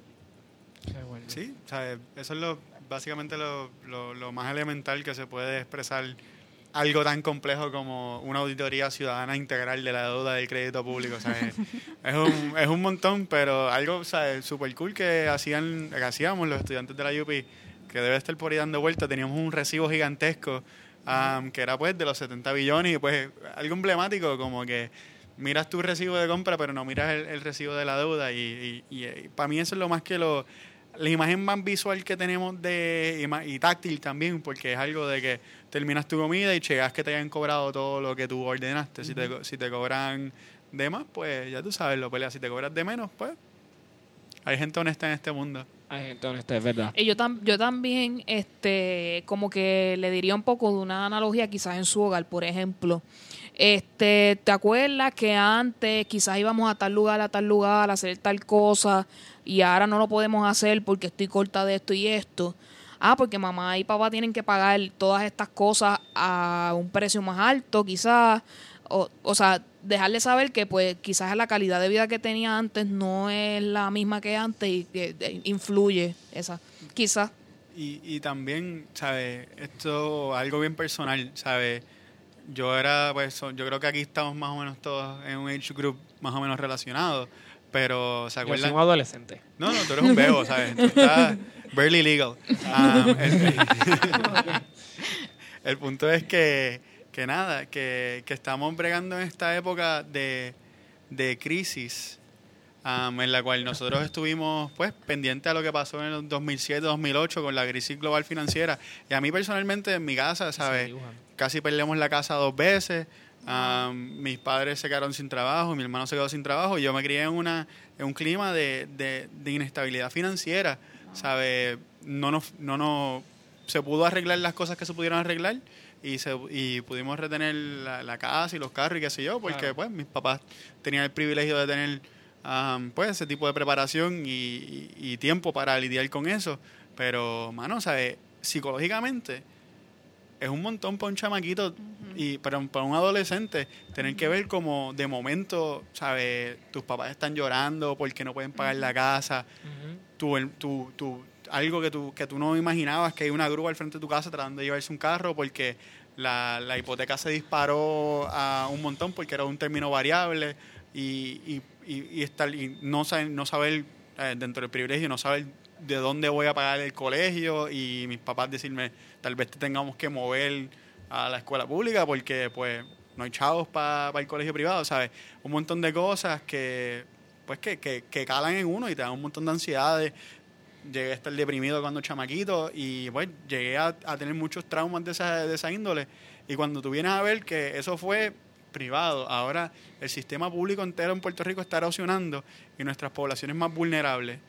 Sí, o sea, eso es lo, básicamente lo, lo, lo más elemental que se puede expresar algo tan complejo como una auditoría ciudadana integral de la deuda del crédito público. o sea, es, un, es un montón, pero algo o sea, super cool que hacían que hacíamos los estudiantes de la UP, que debe estar por ahí dando vuelta. Teníamos un recibo gigantesco um, que era pues de los 70 billones y pues algo emblemático como que miras tu recibo de compra pero no miras el, el recibo de la deuda y, y, y, para mí eso es lo más que lo la imagen más visual que tenemos de y, ma- y táctil también porque es algo de que terminas tu comida y llegas que te hayan cobrado todo lo que tú ordenaste si te si te cobran de más pues ya tú sabes lo peleas si te cobras de menos pues hay gente honesta en este mundo Ay, gente honesta, es verdad. Y yo, tam- yo también, este, como que le diría un poco de una analogía quizás en su hogar, por ejemplo. Este, ¿te acuerdas que antes quizás íbamos a tal lugar, a tal lugar, a hacer tal cosa y ahora no lo podemos hacer porque estoy corta de esto y esto? Ah, porque mamá y papá tienen que pagar todas estas cosas a un precio más alto, quizás. O, o sea, dejarle saber que pues quizás la calidad de vida que tenía antes no es la misma que antes y que eh, influye esa. Quizás. Y, y también, ¿sabes? Esto, algo bien personal, ¿sabes? Yo era, pues, yo creo que aquí estamos más o menos todos en un age group más o menos relacionados, pero, ¿se Yo soy acuerdan? un adolescente. No, no, tú eres un bebo, ¿sabes? Tú estás barely legal. Um, el, el punto es que, que nada, que, que estamos bregando en esta época de, de crisis um, en la cual nosotros estuvimos pues pendientes a lo que pasó en el 2007-2008 con la crisis global financiera. Y a mí personalmente en mi casa, ¿sabes? Casi perdemos la casa dos veces. Um, mis padres se quedaron sin trabajo, mi hermano se quedó sin trabajo. Y yo me crié en, una, en un clima de, de, de inestabilidad financiera. ¿Sabe? No nos, no nos, se pudo arreglar las cosas que se pudieron arreglar y, se, y pudimos retener la, la casa y los carros y qué sé yo, porque Claro. pues mis papás tenían el privilegio de tener um, pues ese tipo de preparación y, y- y tiempo para lidiar con eso. Pero, mano, ¿sabes? Psicológicamente es un montón para un chamaquito y para un, para un adolescente tener que ver como de momento, ¿sabes? Tus papás están llorando porque no pueden pagar la casa, tú, el- tú, tú- algo que tú, que tú no imaginabas, que hay una grúa al frente de tu casa tratando de llevarse un carro porque la, la hipoteca se disparó a un montón porque era un término variable y, y, y, y estar, y no, saber, no saber, eh, dentro del privilegio, no saber de dónde voy a pagar el colegio y mis papás decirme, tal vez te tengamos que mover a la escuela pública porque pues no hay chavos para el colegio privado, ¿sabes? Un montón de cosas que pues que, que, que calan en uno y te dan un montón de ansiedades. Llegué a estar deprimido cuando chamaquito y pues llegué a, a tener muchos traumas de esa, de esa índole. Y cuando tú vienes a ver que eso fue privado. Ahora el sistema público entero en Puerto Rico está erosionando y nuestras poblaciones más vulnerables,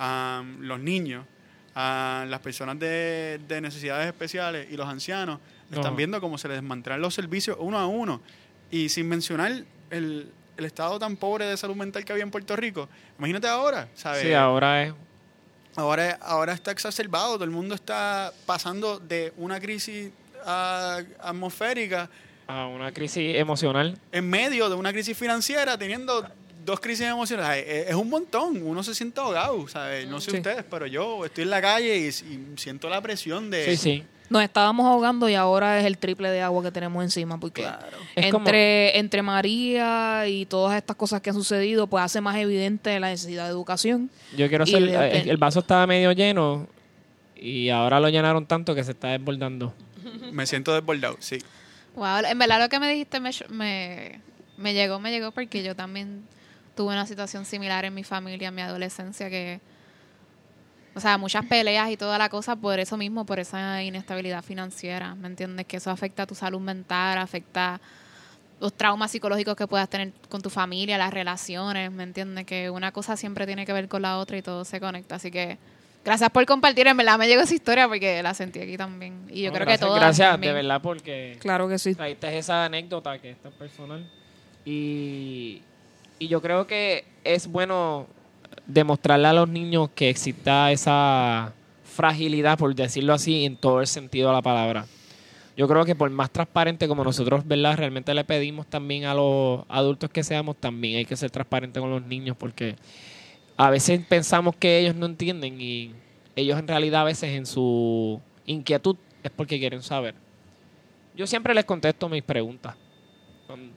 a los niños, a las personas de, de necesidades especiales y los ancianos, están No. viendo cómo se les desmantelan los servicios uno a uno. Y sin mencionar el, el estado tan pobre de salud mental que había en Puerto Rico. Imagínate ahora, ¿sabes? Sí, ahora es. Ahora, ahora está exacerbado, todo el mundo está pasando de una crisis ah, atmosférica a una crisis emocional. en medio de una crisis financiera, teniendo dos crisis emocionales. Es, es un montón, uno se siente ahogado, ¿sabes? No sé Sí. ustedes, pero yo estoy en la calle y, y siento la presión de... Sí, sí. Nos estábamos ahogando y ahora es el triple de agua que tenemos encima porque Claro. Como- entre, entre María y todas estas cosas que han sucedido, pues hace más evidente la necesidad de educación. Yo quiero de- eh, el vaso estaba medio lleno y ahora lo llenaron tanto que se está desbordando. Me siento desbordado, sí. Wow, en verdad lo que me dijiste me, me, me llegó, me llegó porque yo también tuve una situación similar en mi familia, en mi adolescencia, que, o sea, muchas peleas y toda la cosa por eso mismo, por esa inestabilidad financiera, ¿me entiendes? Que eso afecta a tu salud mental, afecta los traumas psicológicos que puedas tener con tu familia, las relaciones, ¿me entiendes? Que una cosa siempre tiene que ver con la otra y todo se conecta, así que... Gracias por compartir, en verdad me llegó esa historia porque la sentí aquí también. Y yo No, creo gracias, que todas Gracias, también. de verdad, porque Claro que sí. traíste esa anécdota que es tan personal. Y, y yo creo que es bueno demostrarle a los niños que exista esa fragilidad, por decirlo así, en todo el sentido de la palabra. Yo creo que por más transparente como nosotros, ¿verdad? Realmente le pedimos también a los adultos que seamos, también hay que ser transparente con los niños porque a veces pensamos que ellos no entienden y ellos en realidad a veces en su inquietud es porque quieren saber. Yo siempre les contesto mis preguntas,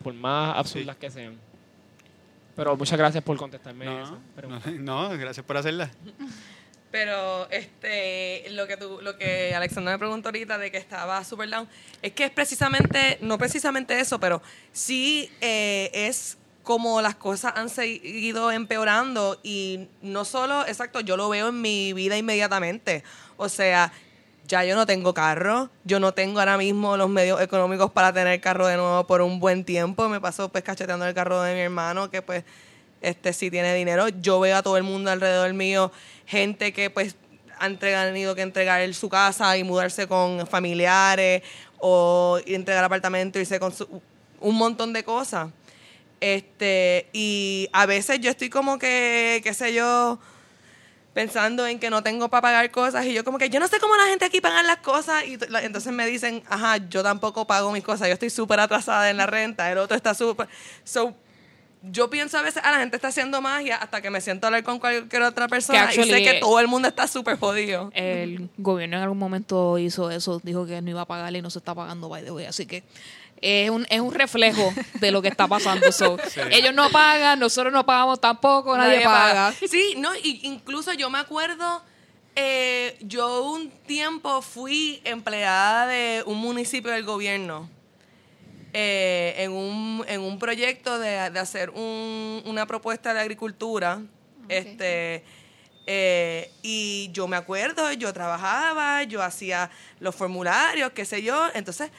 por más absurdas que sean. Pero muchas gracias por contestarme No, esa pregunta. no, no, gracias por hacerla. Pero este, lo que tú, lo que Alexandra me preguntó ahorita de que estaba super down, es que es precisamente, no precisamente eso, pero sí eh, es como las cosas han seguido empeorando y no solo, exacto, yo lo veo en mi vida inmediatamente. O sea, ya yo no tengo carro, yo no tengo ahora mismo los medios económicos para tener carro de nuevo por un buen tiempo. Me paso pues cacheteando el carro de mi hermano que pues este sí tiene dinero. Yo veo a todo el mundo alrededor mío, gente que pues han tenido que entregar su casa y mudarse con familiares o entregar apartamento, irse con su- un montón de cosas. Este, y a veces yo estoy como que, qué sé yo, pensando en que no tengo para pagar cosas y yo como que yo no sé cómo la gente aquí paga las cosas y entonces me dicen, ajá, yo tampoco pago mis cosas, yo estoy súper atrasada en la renta, el otro está súper... So, yo pienso a veces, ah, la gente está haciendo magia hasta que me siento a hablar con cualquier otra persona y sé que todo el mundo está súper jodido. El gobierno en algún momento hizo eso, dijo que no iba a pagarle y no se está pagando, by the way. Así que es un, es un reflejo de lo que está pasando. So, Ellos no pagan, nosotros no pagamos tampoco, nadie, paga. Sí, no, y incluso yo me acuerdo, eh, yo un tiempo fui empleada de un municipio del gobierno. eh, en, un, en un proyecto de, de hacer un- una propuesta de agricultura. Este, eh, y yo me acuerdo, yo trabajaba, yo hacía los formularios, qué sé yo. Entonces,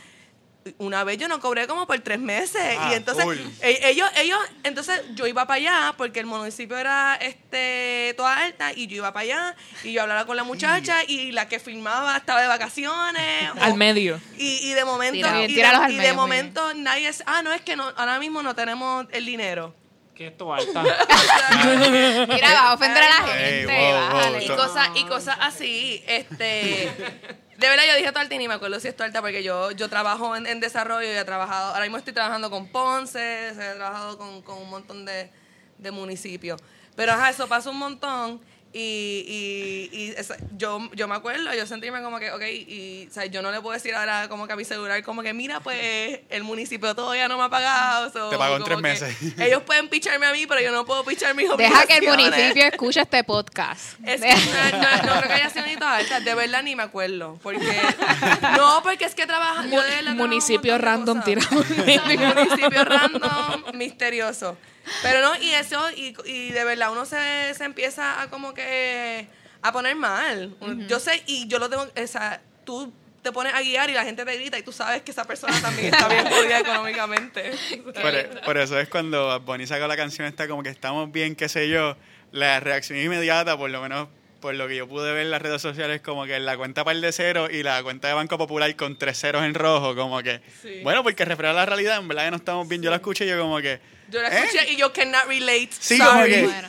una vez yo no cobré como por tres meses. Ah, y entonces, full. e- ellos, ellos, entonces yo iba para allá porque el municipio era este toda alta y yo iba para allá y yo hablaba con la muchacha y la que filmaba estaba de vacaciones. o- Al medio. y, y de momento, Tira y, de, al y de medio, muy momento nadie es, ah, no, es que no, ahora mismo no tenemos el dinero. Que esto alta. Mira, va a ofender a la gente, wow, wow, bájale. y cosas y cosas así este de verdad yo dije Tualta y ni me acuerdo si es Tualta porque yo yo trabajo en, en desarrollo y he trabajado ahora mismo estoy trabajando con Ponce he trabajado con, con un montón de, de municipios. Pero ajá, eso pasa un montón y, y, y esa- yo, yo me acuerdo, yo sentirme como que, ok, y o sea, yo no le puedo decir ahora como que a mi celular, como que mira, pues el municipio todavía no me ha pagado. so, Te pagó en tres meses. Ellos pueden picharme a mí, pero yo no puedo pichar mis Deja que el municipio escuche este podcast. Es que no, no- no creo que haya sido ni toda alta, de verdad ni me acuerdo. Porque. No, porque es que trabaja. yo de Municipio random tirado. Municipio random, misterioso. Pero no, y eso, y, y de verdad uno se, se empieza a como que. a poner mal. Yo sé, y yo lo tengo. O sea, tú te pones a guiar y la gente te grita y tú sabes que esa persona también está bien jodida económicamente. Por, por eso es cuando Bunny sacó la canción esta como que estamos bien, qué sé yo, la reacción inmediata, por lo menos por lo que yo pude ver en las redes sociales, como que la cuenta par de cero y la cuenta de Banco Popular con tres ceros en rojo, como que, Sí. bueno, porque refleja la realidad, en verdad que no estamos bien. Yo la escuché y yo como que, Yo la ¿eh? escuché y yo cannot relate. Sí, como Sorry. que- Bueno.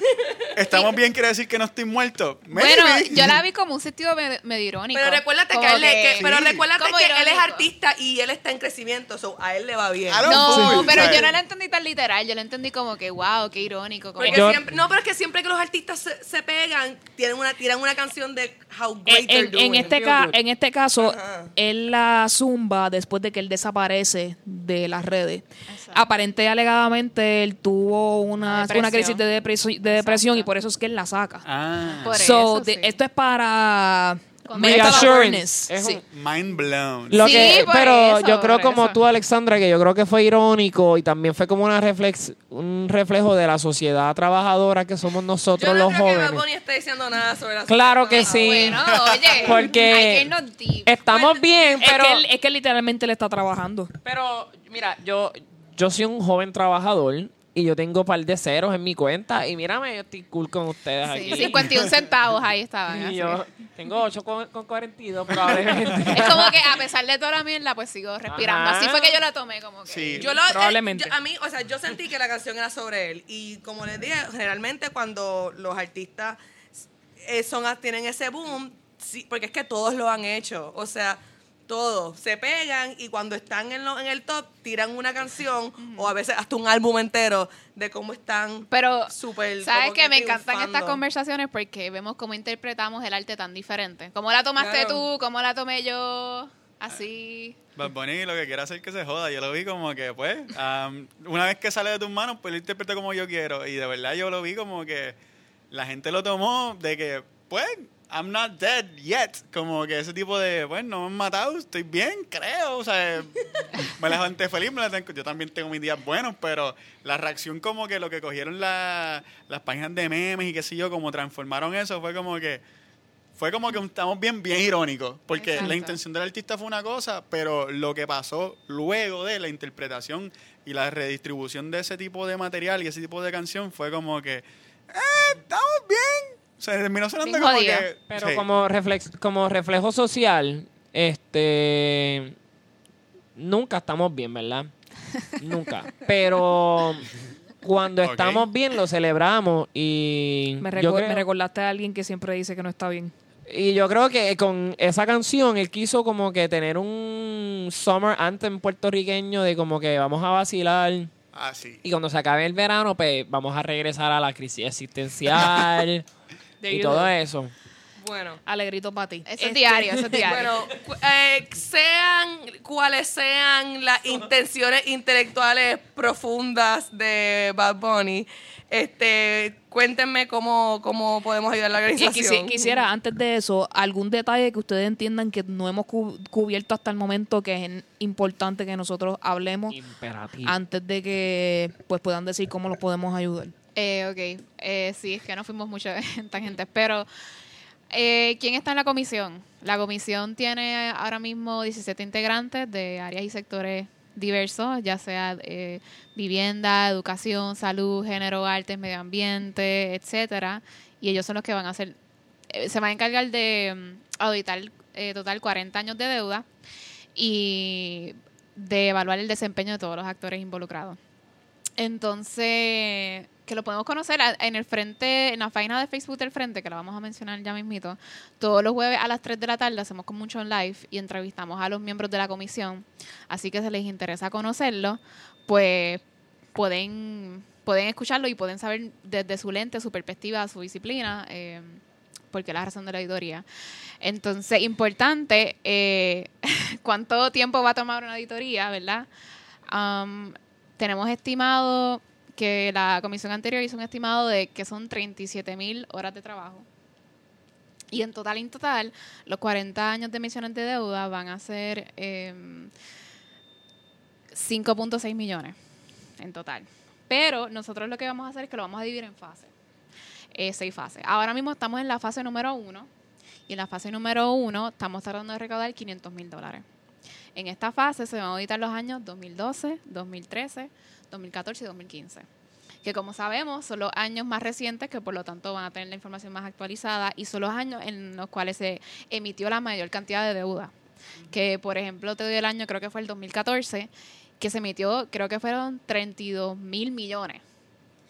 estamos bien quiere decir que no estoy muerto. Bueno, yo la vi como un sentido medio, medio irónico. Pero recuérdate que, él le- que- pero Sí. recuérdate Como que él es artista y él está en crecimiento, so a él le va bien. No, pero yo no la entendí tan literal. Yo la entendí como que, wow, qué irónico. Como Porque Yo- siempre, no, pero es que siempre que los artistas se, se pegan, tienen una, tiran una canción de How Great En, They're en- Doing. en este ca- good. en este caso, Ajá. él la zumba después de que él desaparece de las redes. Exacto. Aparente y alegadamente él tuvo una, una crisis de, depresi- de depresión y por eso es que él la saca. Ah, Por So, eso, de- sí. esto es para awareness. Es Sí. mind blown. Lo Sí, que, por pero eso, yo creo como eso. tú, Alexandra, que yo creo que fue irónico y también fue como una reflex, un reflejo de la sociedad trabajadora que somos nosotros Yo no los creo que jóvenes. Bad Bunny esté diciendo nada sobre la Claro que sí. Bueno, oye. Porque. Estamos bien, Es, pero, que él, es que literalmente le está trabajando. pero mira, yo, yo soy un joven trabajador y yo tengo un par de ceros en mi cuenta y mírame, yo estoy cool con ustedes Sí, aquí. 51 centavos ahí estaban. Y así. yo tengo 8 con, con 42 probablemente. Es como que a pesar de toda la mierda, pues sigo respirando. Ajá. Así fue que yo la tomé como que. Sí. Yo lo, Probablemente. eh, yo- a mí, o sea, yo sentí que la canción era sobre él. Y como les dije, generalmente cuando los artistas eh, son, tienen ese boom, sí, porque es que todos lo han hecho. O sea, todos se pegan y cuando están en, lo- en el top tiran una canción o a veces hasta un álbum entero de cómo están Pero, súper. ¿sabes que Me encantan estas conversaciones porque vemos cómo interpretamos el arte tan diferente. ¿Cómo la tomaste Claro. tú? ¿Cómo la tomé yo? Así. Bad Bunny lo que quiere hacer es que se joda. Yo lo vi como que, pues, am, una vez que sale de tus manos, pues lo interpreta como yo quiero. Y de verdad yo lo vi como que la gente lo tomó de que, pues, I'm not dead yet. Como que ese tipo de, pues, no me han matado, estoy bien, creo. O sea, me gente feliz, me la tengo- yo también tengo mis días buenos, pero la reacción como que lo que cogieron la- las páginas de memes y qué sé yo, como transformaron eso, fue como que fue como que estamos bien, bien irónicos, porque Exacto. la intención del artista fue una cosa, pero lo que pasó luego de la interpretación y la redistribución de ese tipo de material y ese tipo de canción fue como que, eh, estamos bien. O sea, terminó sonando Bien como jodido. que... Pero sí. como, reflex, como reflejo social, este nunca estamos bien, ¿verdad? nunca. Pero cuando estamos bien lo celebramos y Me, yo creo, me recordaste a alguien que siempre dice que no está bien. y yo creo que con esa canción él quiso como que tener un summer anthem puertorriqueño de como que vamos a vacilar Ah, sí. y cuando se acabe el verano pues vamos a regresar a la crisis existencial y todo eso. Bueno. Alegrito para ti. Eso es diario, eso es diario. Bueno, eh, sean cuales sean las intenciones intelectuales profundas de Bad Bunny, este, cuéntenme cómo, cómo podemos ayudar a la Y organización. quisi- quisiera, antes de eso, algún detalle que ustedes entiendan que no hemos cu- cubierto hasta el momento que es importante que nosotros hablemos Imperativo. antes de que pues puedan decir cómo los podemos ayudar. Eh, ok, eh, sí, es que no fuimos mucho en tangentes, pero eh, ¿quién está en la comisión? La comisión tiene ahora mismo 17 integrantes de áreas y sectores diversos, ya sea eh, vivienda, educación, salud, género, artes, medio ambiente, etcétera, y ellos son los que van a hacer, eh, se van a encargar de mm, auditar eh, total 40 años de deuda y de evaluar el desempeño de todos los actores involucrados. Entonces, que lo podemos conocer en el frente, en la página de Facebook del frente, que la vamos a mencionar ya mismito. Todos los jueves a las 3 de la tarde hacemos como mucho en live y entrevistamos a los miembros de la comisión. Así que si les interesa conocerlo, pues pueden, pueden escucharlo y pueden saber desde su lente, su perspectiva, su disciplina, eh, porque la razón de la auditoría. Entonces, importante, eh, ¿cuánto tiempo va a tomar una auditoría, verdad? Am, tenemos estimado que la comisión anterior hizo un estimado de que son 37 mil horas de trabajo. Y en total, en total, los 40 años de emisiones de deuda van a ser em, 5.6 millones en total. Pero nosotros lo que vamos a hacer es que lo vamos a dividir en fases. Eh, seis fases. Ahora mismo estamos en la fase número uno Y en la fase número uno estamos tratando de recaudar 500 mil dólares. En esta fase se van a auditar los años 2012, 2013, 2014 y 2015 que como sabemos son los años más recientes que por lo tanto van a tener la información más actualizada y son los años en los cuales se emitió la mayor cantidad de deuda. Que por ejemplo te doy el año, creo que fue el 2014, que se emitió, creo que fueron 32 mil millones.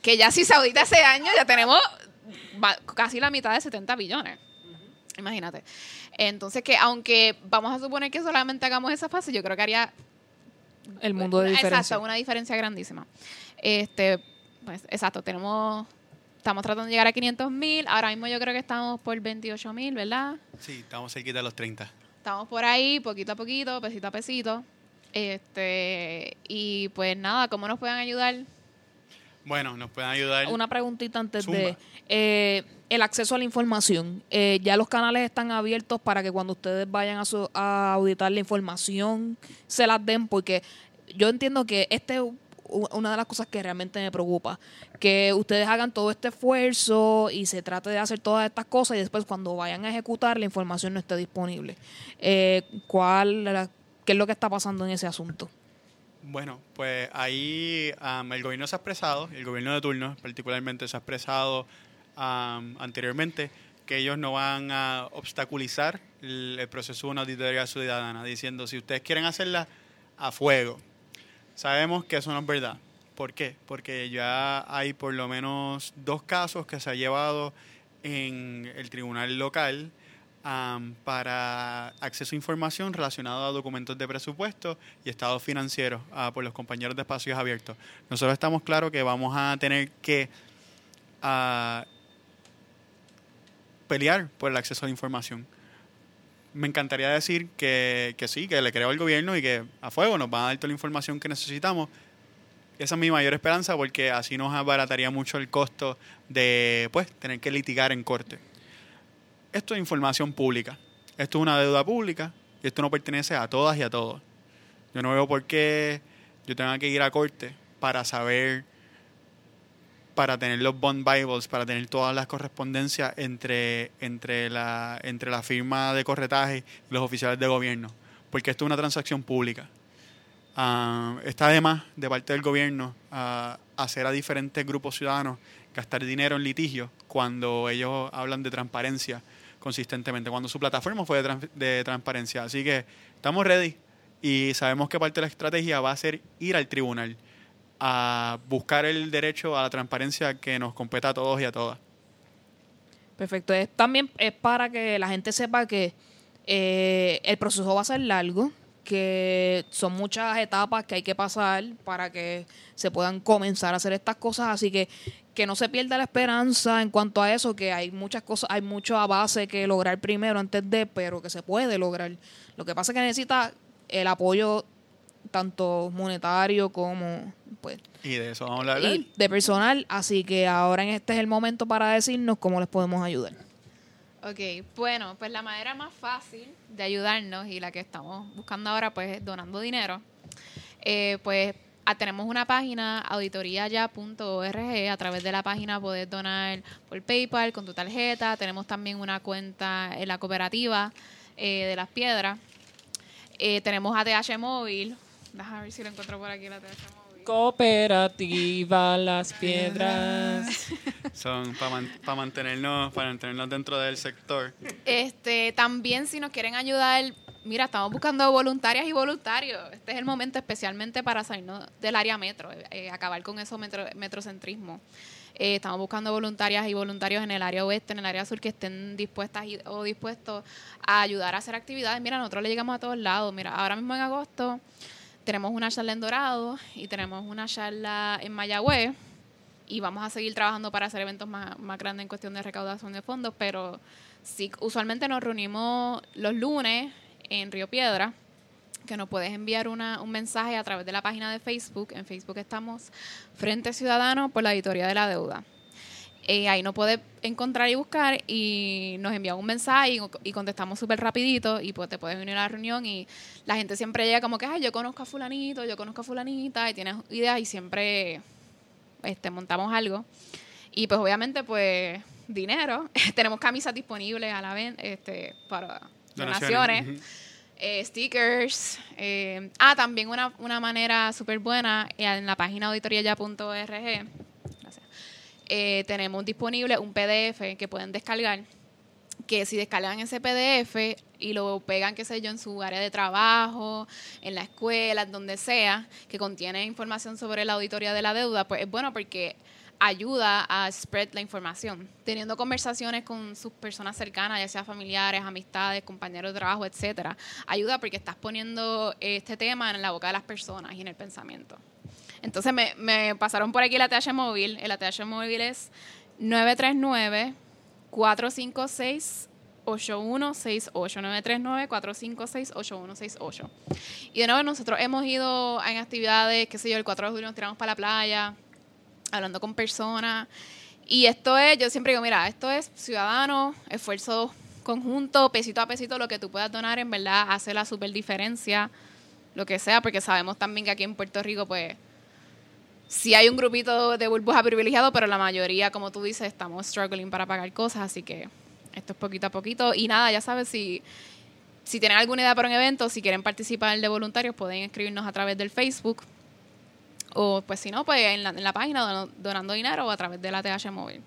Que ya si se audita ese año ya tenemos casi la mitad de 70 billones. Imagínate. Entonces que aunque vamos a suponer que solamente hagamos esa fase, yo creo que haría El mundo de diferencia. Exacto, una diferencia grandísima. Este, pues, exacto, tenemos, estamos tratando de llegar a 500 mil, ahora mismo yo creo que estamos por 28 mil, ¿verdad? Sí, estamos cerquita de los 30. Estamos por ahí, poquito a poquito, pesito a pesito. Este, y pues nada, ¿cómo nos pueden ayudar? Bueno, nos pueden ayudar. Una preguntita antes Zumba. de eh, el acceso a la información. Eh, ya los canales están abiertos para que cuando ustedes vayan a, su- a auditar la información se las den, porque yo entiendo que este una de las cosas que realmente me preocupa, que ustedes hagan todo este esfuerzo y se trate de hacer todas estas cosas y después cuando vayan a ejecutar la información no esté disponible. Eh, ¿cuál, ¿Qué es lo que está pasando en ese asunto? Bueno, pues ahí am, el gobierno se ha expresado, el gobierno de turno particularmente se ha expresado am, anteriormente que ellos no van a obstaculizar el, el proceso de una auditoría ciudadana, diciendo si ustedes quieren hacerla a fuego. Sabemos que eso no es verdad. ¿Por qué? Porque ya hay por lo menos dos casos que se ha llevado en el tribunal local am, para acceso a información relacionado a documentos de presupuesto y estados financieros ah, por los compañeros de espacios abiertos. Nosotros estamos claros que vamos a tener que ah, pelear por el acceso a la información. Me encantaría decir que, que sí, que le creo al gobierno y que a fuego nos van a dar toda la información que necesitamos. Esa es mi mayor esperanza porque así nos abarataría mucho el costo de pues tener que litigar en corte. Esto es información pública. Esto es una deuda pública y esto no pertenece a todas y a todos. Yo no veo por qué yo tenga que ir a corte para saber, para tener los bond bibles, para tener todas las correspondencias entre, entre, la, entre la firma de corretaje y los oficiales de gobierno. Porque esto es una transacción pública. Ah, está además de parte del gobierno ah, hacer a diferentes grupos ciudadanos gastar dinero en litigios cuando ellos hablan de transparencia consistentemente, cuando su plataforma fue de, trans- de transparencia. Así que estamos ready y sabemos que parte de la estrategia va a ser ir al tribunal a buscar el derecho a la transparencia que nos compete a todos y a todas. Perfecto. Es, también es para que la gente sepa que eh, el proceso va a ser largo, que son muchas etapas que hay que pasar para que se puedan comenzar a hacer estas cosas, así que que no se pierda la esperanza en cuanto a eso, que hay muchas cosas, hay mucha base que lograr primero antes de, pero que se puede lograr. Lo que pasa es que necesita el apoyo tanto monetario como pues Y de eso vamos a hablar. y de personal, así que ahora en este es el momento para decirnos cómo les podemos ayudar. Ok, bueno, pues la manera más fácil de ayudarnos y la que estamos buscando ahora, pues es donando dinero. Eh, pues ah, tenemos una página, auditoriaya.org. A través de la página puedes donar por PayPal con tu tarjeta. Tenemos también una cuenta en la cooperativa eh, de las piedras. Eh, tenemos ATH móvil. Déjame ver si lo encuentro por aquí, la ATH móvil. Cooperativa Las Piedras. Son para mantenernos, para mantenernos dentro del sector. Este, también si nos quieren ayudar, mira, estamos buscando voluntarias y voluntarios. Este es el momento especialmente para salirnos del área metro, eh, eh, acabar con eso metro, metrocentrismo. Eh, estamos buscando voluntarias y voluntarios en el área oeste, en el área sur, que estén dispuestas y- o dispuestos a ayudar a hacer actividades. Mira, nosotros le llegamos a todos lados. Mira, ahora mismo en agosto tenemos una charla en Dorado y tenemos una charla en Mayagüez y vamos a seguir trabajando para hacer eventos más, más grandes en cuestión de recaudación de fondos, pero sí, usualmente nos reunimos los lunes en Río Piedra, que nos puedes enviar una, un mensaje a través de la página de Facebook. En Facebook estamos Frente Ciudadano por la Editoría de la Deuda. Eh, ahí nos puedes encontrar y buscar y nos envía un mensaje y, y contestamos súper rapidito y pues te puedes unir a la reunión y la gente siempre llega como que, ay, yo conozco a fulanito, yo conozco a fulanita y tienes ideas y siempre este, montamos algo. Y pues obviamente pues dinero. tenemos camisas disponibles a la venta este, para Donaciones. eh, stickers. eh, ah, también una, una manera súper buena en la página auditoriaya.org. Eh, tenemos disponible un PDF que pueden descargar. Que si descargan ese PDF y lo pegan, qué sé yo, en su área de trabajo, en la escuela, donde sea, que contiene información sobre la auditoría de la deuda, pues es bueno porque ayuda a spread la información. Teniendo conversaciones con sus personas cercanas, ya sea familiares, amistades, compañeros de trabajo, etcétera, ayuda porque estás poniendo este tema en la boca de las personas y en el pensamiento. Entonces me, pasaron por aquí el ATH móvil. El ATH móvil es 939 456 8168 939 456 8168 y de nuevo nosotros hemos ido en actividades, qué sé yo, el 4 de julio nos tiramos para la playa, hablando con personas. Y esto es, yo siempre digo, mira, esto es ciudadano, esfuerzo conjunto, pesito a pesito, lo que tú puedas donar, en verdad, hace la super diferencia, lo que sea, porque sabemos también que aquí en Puerto Rico, pues, sí hay un grupito de burbuja privilegiado, pero la mayoría, como tú dices, estamos struggling para pagar cosas, así que esto es poquito a poquito. Y nada, ya sabes, si, si tienen alguna idea para un evento, si quieren participar de voluntarios, pueden escribirnos a través del Facebook. O pues si no, pues en la, en la página donando dinero o a través de la TH móvil.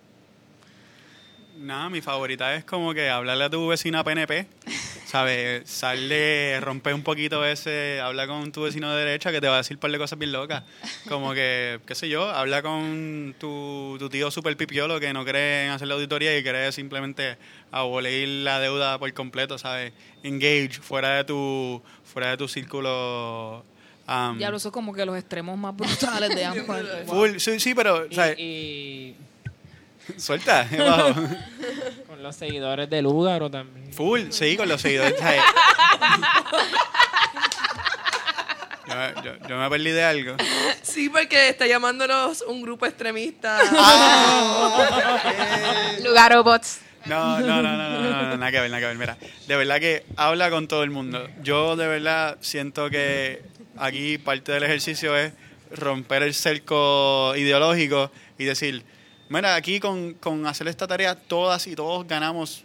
Nada, mi favorita es como que hablarle a tu vecina PNP, ¿sabes? Sale, rompe un poquito ese, habla con tu vecino de derecha que te va a decir un par de cosas bien locas. Como que, qué sé yo, habla con tu, tu tío super pipiolo que no cree en hacer la auditoría y cree simplemente abolir la deuda por completo, ¿sabes? Engage fuera de tu, fuera de tu círculo. um, Ya lo son como que los extremos más brutales de ambos. full, sí, sí, pero, y Suelta, abajo. con los seguidores del Lúgaro también. Full, sí, con los seguidores. Yo, yo- yo me perdí de algo. Sí, porque está llamándonos un grupo extremista. Lugar bots. No, no, no, no, no, no, no, nada que ver, nada que ver. Mira, de verdad que habla con todo el mundo. Yo de verdad siento que aquí parte del ejercicio es romper el cerco ideológico y decir, mira, aquí con, con hacer esta tarea todas y todos ganamos.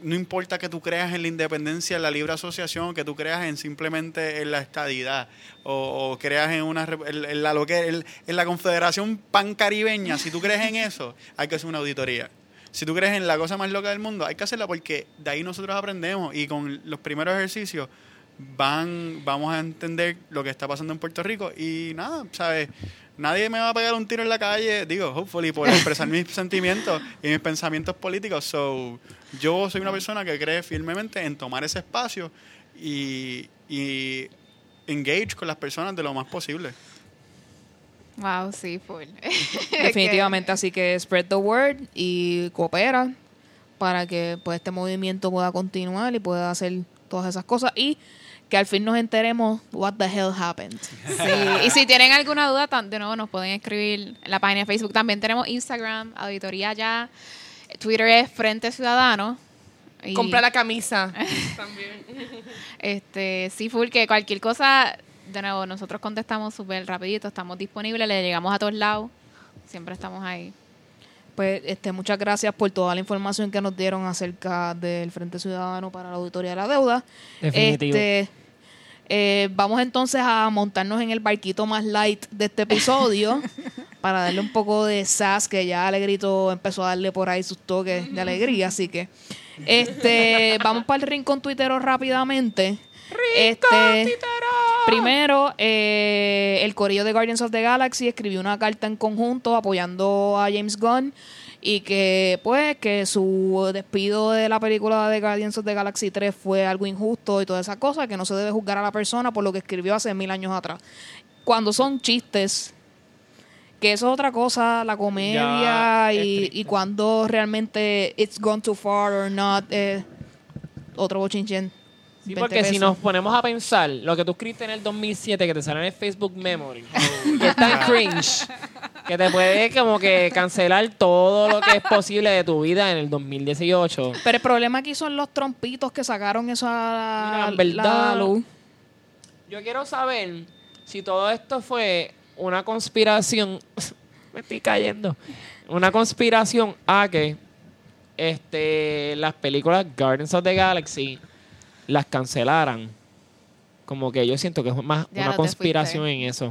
No importa que tú creas en la independencia, en la libre asociación, que tú creas en simplemente en la estadidad o, o creas en una en, en la lo que en, en la Confederación Pancaribeña, si tú crees en eso, hay que hacer una auditoría. Si tú crees en la cosa más loca del mundo, hay que hacerla porque de ahí nosotros aprendemos y con los primeros ejercicios van vamos a entender lo que está pasando en Puerto Rico y nada, ¿sabes? Nadie me va a pegar un tiro en la calle, digo, hopefully, por expresar mis sentimientos y mis pensamientos políticos. So, yo soy una persona que cree firmemente en tomar ese espacio y, y engage con las personas de lo más posible. Wow, sí, full. Definitivamente, así que spread the word y coopera para que pues este movimiento pueda continuar y pueda hacer todas esas cosas y que al fin nos enteremos what the hell happened. Sí, y si tienen alguna duda, de nuevo nos pueden escribir en la página de Facebook. También tenemos Instagram, Auditoría Ya. Twitter es Frente Ciudadano. Y, Compra la camisa. También. Este, sí, full, que cualquier cosa, de nuevo, nosotros contestamos súper rapidito, estamos disponibles, le llegamos a todos lados. Siempre estamos ahí. Pues este, muchas gracias por toda la información que nos dieron acerca del Frente Ciudadano para la Auditoría de la Deuda. Definitivo. Este, eh, vamos entonces a montarnos en el barquito más light de este episodio para darle un poco de sass, que ya Alegrito empezó a darle por ahí sus toques de alegría, así que este vamos para el rincón tuitero rápidamente. Este, Primero, eh, el corillo de Guardians of the Galaxy escribió una carta en conjunto apoyando a James Gunn y que pues que su despido de la película de Guardians of the Galaxy 3 fue algo injusto y toda esa cosa, que no se debe juzgar a la persona por lo que escribió hace mil años atrás. Cuando son chistes, que eso es otra cosa, la comedia y, y cuando realmente it's gone too far or not, eh, otro bochinchen. Sí, 20 porque si nos ponemos a pensar, lo que tú escribiste en el 2007 que te sale en el Facebook Memory, que es tan cringe, que te puede como que cancelar todo lo que es posible de tu vida en el 2018. Pero el problema aquí son los trompitos que sacaron eso a Mira, la, en verdad, la luz. Yo quiero saber si todo esto fue una conspiración, me estoy cayendo, una conspiración a que este las películas Guardians of the Galaxy las cancelaran. Como que yo siento que es más Ya una conspiración fuiste. en eso.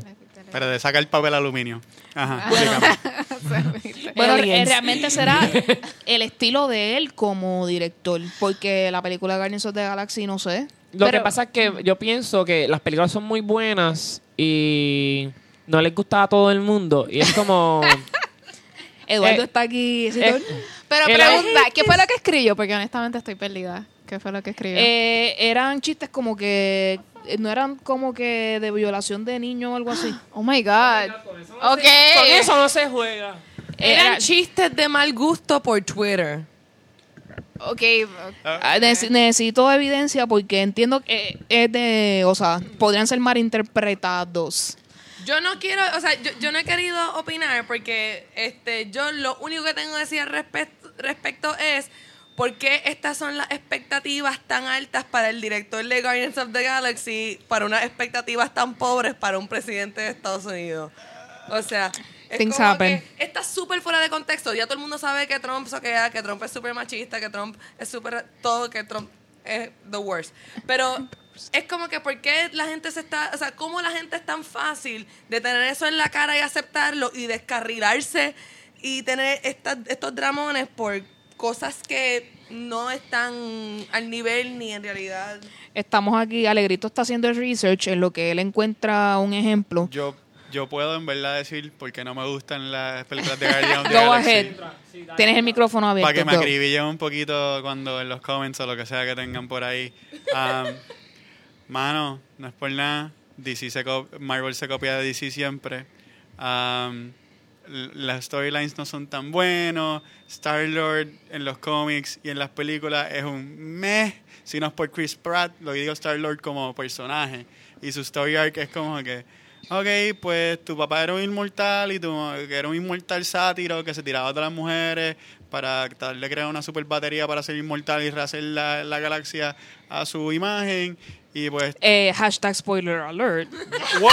Pero de sacar el papel aluminio. Ajá. Bueno, dígame. Bueno, eh, realmente será el estilo de él como director, porque la película Guardians of the Galaxy no sé. Lo Pero- que pasa es que yo pienso que las películas son muy buenas y no les gusta a todo el mundo. Y es como... Eduardo Eh, está aquí. ¿sí, eh? Pero El- pregunta, ¿qué fue lo que escribió? Porque honestamente estoy perdida. ¿Qué fue lo que escribió? Eh, eran chistes como que eh, no eran como que de violación de niños o algo así. oh my God. Ok. Con eso no se juega. Eran Era- chistes de mal gusto por Twitter. Ok. Ah, nece- necesito evidencia porque entiendo que eh, es de, o sea, podrían ser malinterpretados. Yo no quiero, o sea, yo, yo no he querido opinar porque este, yo lo único que tengo que decir al respecto, respecto es por qué estas son las expectativas tan altas para el director de Guardians of the Galaxy para unas expectativas tan pobres para un presidente de Estados Unidos. O sea, es Things como happen. que está súper fuera de contexto. Ya todo el mundo sabe que Trump soquea, que Trump es súper machista, que Trump es súper todo, que Trump es the worst. Pero es como que por qué la gente se está, o sea, cómo la gente es tan fácil de tener eso en la cara y aceptarlo y descarrilarse y tener estas- estos dramones por cosas que no están al nivel ni en realidad. Estamos aquí, Alegrito está haciendo el research en lo que él encuentra un ejemplo. Yo, yo puedo en verdad decir por qué no me gustan las películas de Guardian of the Go Galaxy. ahead. Tienes el micrófono abierto. Para que me acribillen un poquito cuando en los comments o lo que sea que tengan por ahí. Um, mano, no es por nada. DC se Marvel se copia de DC siempre. Um, las storylines no son tan buenos. Star-Lord en los cómics y en las películas es un meh. Si no es por Chris Pratt, lo digo Star-Lord como personaje. Y su story arc es como que, ok, pues tu papá era un inmortal y tú era un inmortal sátiro que se tiraba a todas las mujeres para tratar de crear una super batería para ser inmortal y rehacer la, la galaxia a su imagen. Y pues Eh, hashtag spoiler alert. Wow.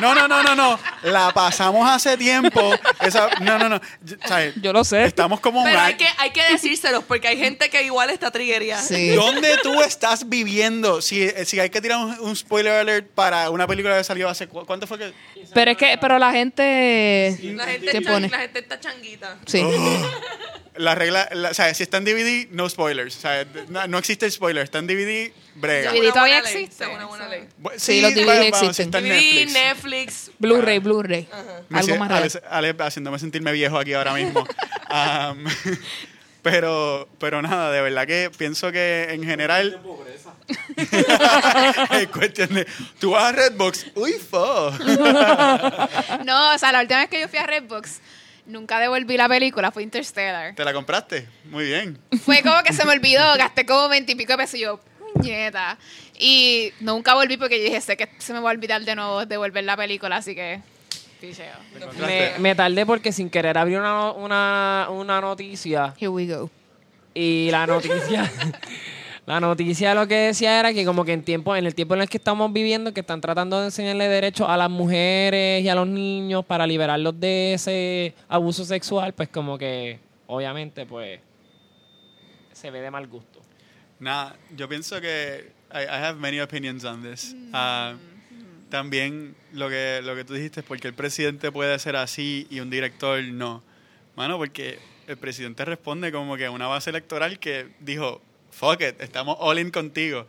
No, no, no, no, no. La pasamos hace tiempo. Esa, no, no, no. Yo- ¿sabes? Yo lo sé. Estamos como Pero un hay que, hay que decírselos porque hay gente que igual está triggería. Sí. ¿Dónde tú estás viviendo? Si, si hay que tirar un, un spoiler alert para una película que salió hace... cu- ¿Cuánto fue que...? Pero es que, pero la gente. La gente, ¿Qué está- pone? la gente está changuita. Sí. La regla... la- o sea, si está en DVD, no spoilers. O sea, no, no existe el spoiler. Está en DVD, brega. DVD todavía ley, existe, una buena ley. Bu- Sí, los DVD existen. Netflix. Netflix. Blu-ray, Blu-ray. Me Algo más Ale, real. Ale haciéndome sentirme viejo aquí ahora mismo. Am, pero, pero nada, de verdad que pienso que en general. es cuestión de. Tú vas a Redbox. Uy, fo. No, o sea, la última vez que yo fui a Redbox, nunca devolví la película, fue Interstellar. ¿Te la compraste? Muy bien. Fue como que se me olvidó, gasté como veintipico de pesos y yo, puñeta. Y nunca volví porque yo dije, sé que se me va a olvidar de nuevo devolver la película, así que... Picheo. Me, me tardé porque sin querer abrí una, una, una noticia Here we go. y la noticia la noticia lo que decía era que como que en tiempo en el tiempo en el que estamos viviendo que están tratando de enseñarle derechos a las mujeres y a los niños para liberarlos de ese abuso sexual pues como que obviamente pues se ve de mal gusto Nada, yo pienso que I, I have many opinions on this. Ah, también lo que, lo que tú dijiste porque el presidente puede ser así y un director no. Mano, porque el presidente responde como que a una base electoral que dijo, fuck it, estamos all in contigo.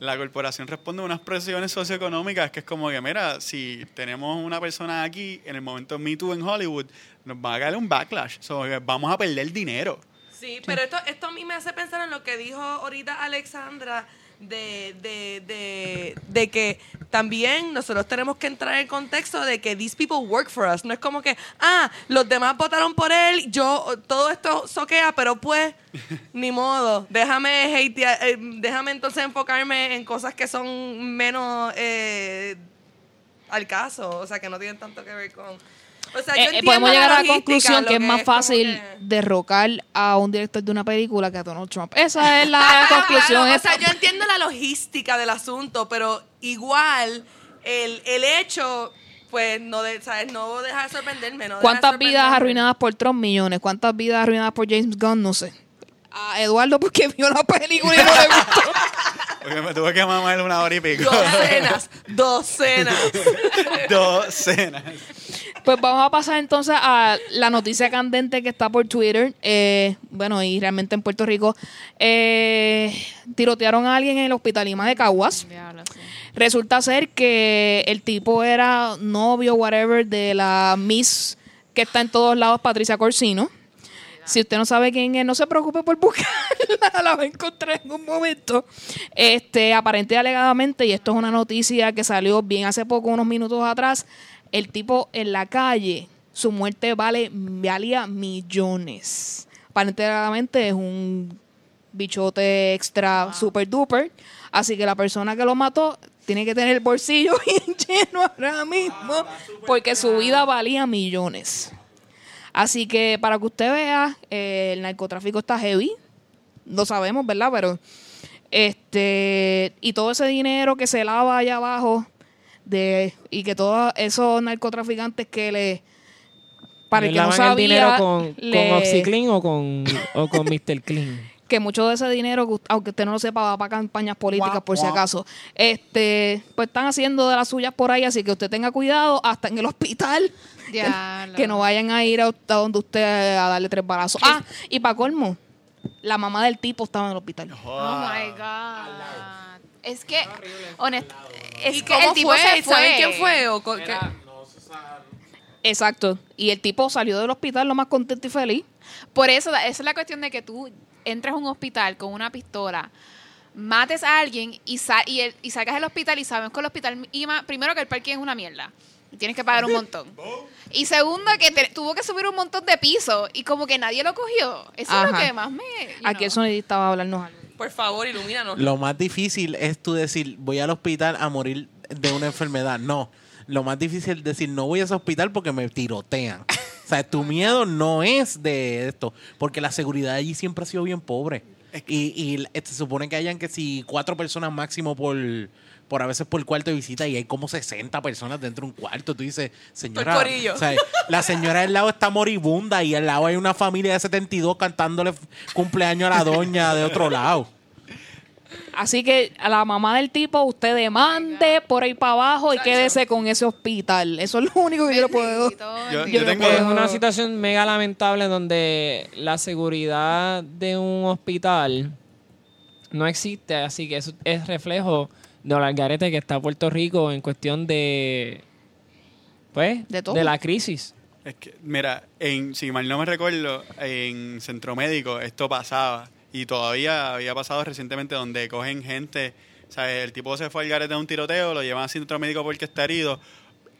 La corporación responde a unas presiones socioeconómicas que es como que, mira, si tenemos una persona aquí en el momento Me Too en Hollywood, nos va a caer un backlash. So, vamos a perder dinero. Sí, pero esto, esto a mí me hace pensar en lo que dijo ahorita Alexandra de, de, de, de que también nosotros tenemos que entrar en el contexto de que these people work for us. No es como que, ah, los demás votaron por él, yo, todo esto soquea, pero pues, ni modo. Déjame hatear, eh, déjame entonces enfocarme en cosas que son menos eh, al caso, o sea, que no tienen tanto que ver con... O sea, yo Eh, eh, entiendo podemos llegar a la conclusión lo que es más es fácil que- derrocar a un director de una película que a Donald Trump. Esa es la conclusión. Claro, o sea, yo entiendo la logística del asunto, pero igual el, el hecho, pues, no, de, ¿sabes? no deja de sorprenderme. No deja de ¿Cuántas vidas sorprenderme. arruinadas por Trump? Millones. ¿Cuántas vidas arruinadas por James Gunn? No sé. A Eduardo porque vio la película y no le gustó. Porque me tuve que mamar una hora y pico. Docenas, docenas. Docenas. Pues vamos a pasar entonces a la noticia candente que está por Twitter. Eh, bueno, y realmente en Puerto Rico. Eh, tirotearon a alguien en el hospital Lima de Caguas. Diablo, sí. Resulta ser que el tipo era novio, whatever, de la Miss que está en todos lados, Patricia Corsino. Si usted no sabe quién es, no se preocupe por buscarla, la va a encontrar en un momento. Este, aparente y alegadamente, y esto es una noticia que salió bien hace poco, unos minutos atrás, el tipo en la calle, su muerte vale, valía millones. Aparente y alegadamente es un bichote extra super duper. Así que la persona que lo mató tiene que tener el bolsillo bien lleno ahora mismo porque su vida valía millones. Así que para que usted vea, eh, el narcotráfico está heavy. Lo sabemos, ¿verdad? Pero este y todo ese dinero que se lava allá abajo de y que todos esos narcotraficantes que le para el ¿Le que no lavan el sabía dinero con, le- con OxyClean o con, o con Mr. Clean? que mucho de ese dinero, que- aunque usted no lo sepa, va para campañas políticas por si acaso. Este, pues están haciendo de las suyas por ahí, así que usted tenga cuidado hasta en el hospital. Que no vayan a ir a, a donde usted a darle tres balazos. Ah, y para colmo, la mamá del tipo estaba en el hospital. Oh my God. Es que, honest, es ¿Y que cómo el tipo fue? se fue. ¿Saben quién fue? ¿O? Exacto. Y el tipo salió del hospital lo más contento y feliz. Por eso, esa es la cuestión de que tú entras a un hospital con una pistola, mates a alguien y, sa- y, el- y sacas el hospital y sabes que el hospital, primero que el parking es una mierda. Y Tienes que pagar un montón. Y segundo, que te- tuvo que subir un montón de pisos y como que nadie lo cogió. Eso es lo que más me... Aquí know. el sonidista va a hablarnos algo. Por favor, ilumínanos. Lo más difícil es tú decir, voy al hospital a morir de una enfermedad. No. Lo más difícil es decir, no voy a ese hospital porque me tirotean. O sea, tu miedo no es de esto, porque la seguridad allí siempre ha sido bien pobre. Y, y eh, se supone que hayan que si cuatro personas máximo por, por a veces por cuarto de visita y hay como 60 personas dentro de un cuarto. Tú dices, señora, o sea, la señora del lado está moribunda y al lado hay una familia de 72 cantándole cumpleaños a la doña de otro lado. Así que a la mamá del tipo, usted demande por ahí para abajo y quédese con ese hospital. Eso es lo único que yo le puedo. Yo- yo tengo- Es una situación mega lamentable donde la seguridad de un hospital no existe, así que eso es reflejo de la algarete que está Puerto Rico en cuestión de pues De todo. la crisis. Es que, mira, en, si mal no me recuerdo, en Centro Médico esto pasaba. Y todavía había pasado recientemente donde cogen gente. O sea, el tipo se fue al garete de un tiroteo, lo llevan a Centro Médico porque está herido.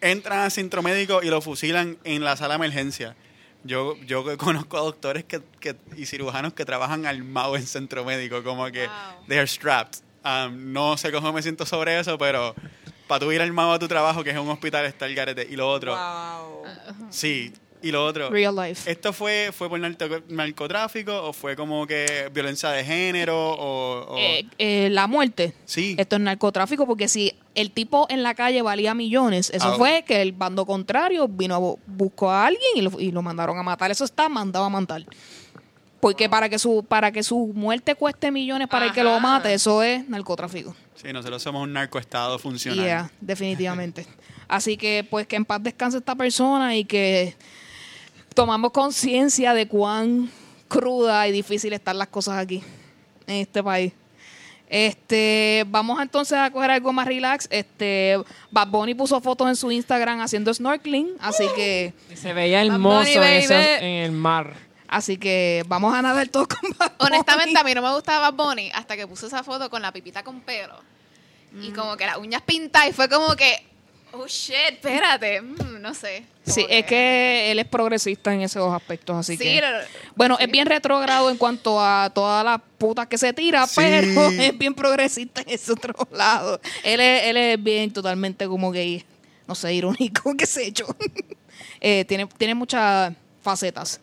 Entran a Centro Médico y lo fusilan en la sala de emergencia. Yo, yo conozco a doctores que, que- y cirujanos que trabajan armados en Centro Médico, como que Wow. they are strapped. Um, no sé cómo me siento sobre eso, pero para tú ir armado a tu trabajo, que es un hospital, está el garete. Y lo otro, Wow. Sí, y lo otro. Real life. ¿Esto fue, fue por narco- narcotráfico o fue como que violencia de género o...? o- Eh, eh, la muerte. sí. Esto es narcotráfico porque si el tipo en la calle valía millones, eso Ah, fue que el bando contrario vino a bu- buscó a alguien y lo, y lo mandaron a matar. Eso está mandado a matar. Porque para que su para que su muerte cueste millones para el que lo mate, eso es narcotráfico. Sí, nosotros somos un narcoestado funcional. Yeah, definitivamente. Así que pues que en paz descanse esta persona y que tomamos conciencia de cuán cruda y difícil están las cosas aquí en este país. Este, vamos entonces a coger algo más relax. Este, Bad Bunny puso fotos en su Instagram haciendo snorkeling, así que Y se veía hermoso Bunny, en, esos- en el mar. Así que vamos a nadar todos con Bad Bunny. Honestamente, a mí no me gustaba Bad Bunny hasta que puso esa foto con la pipita con pelo. Y como que las uñas pintadas y fue como que, oh shit, espérate, mm, no sé. Sí, es que él es progresista en esos aspectos, así Sí, que no, no, Bueno, sí. es bien retrógrado en cuanto a todas las putas que se tira, Sí. pero es bien progresista en ese otro lado. Él es, él es bien totalmente como gay, no sé, irónico, qué sé yo. Eh, tiene, tiene muchas facetas.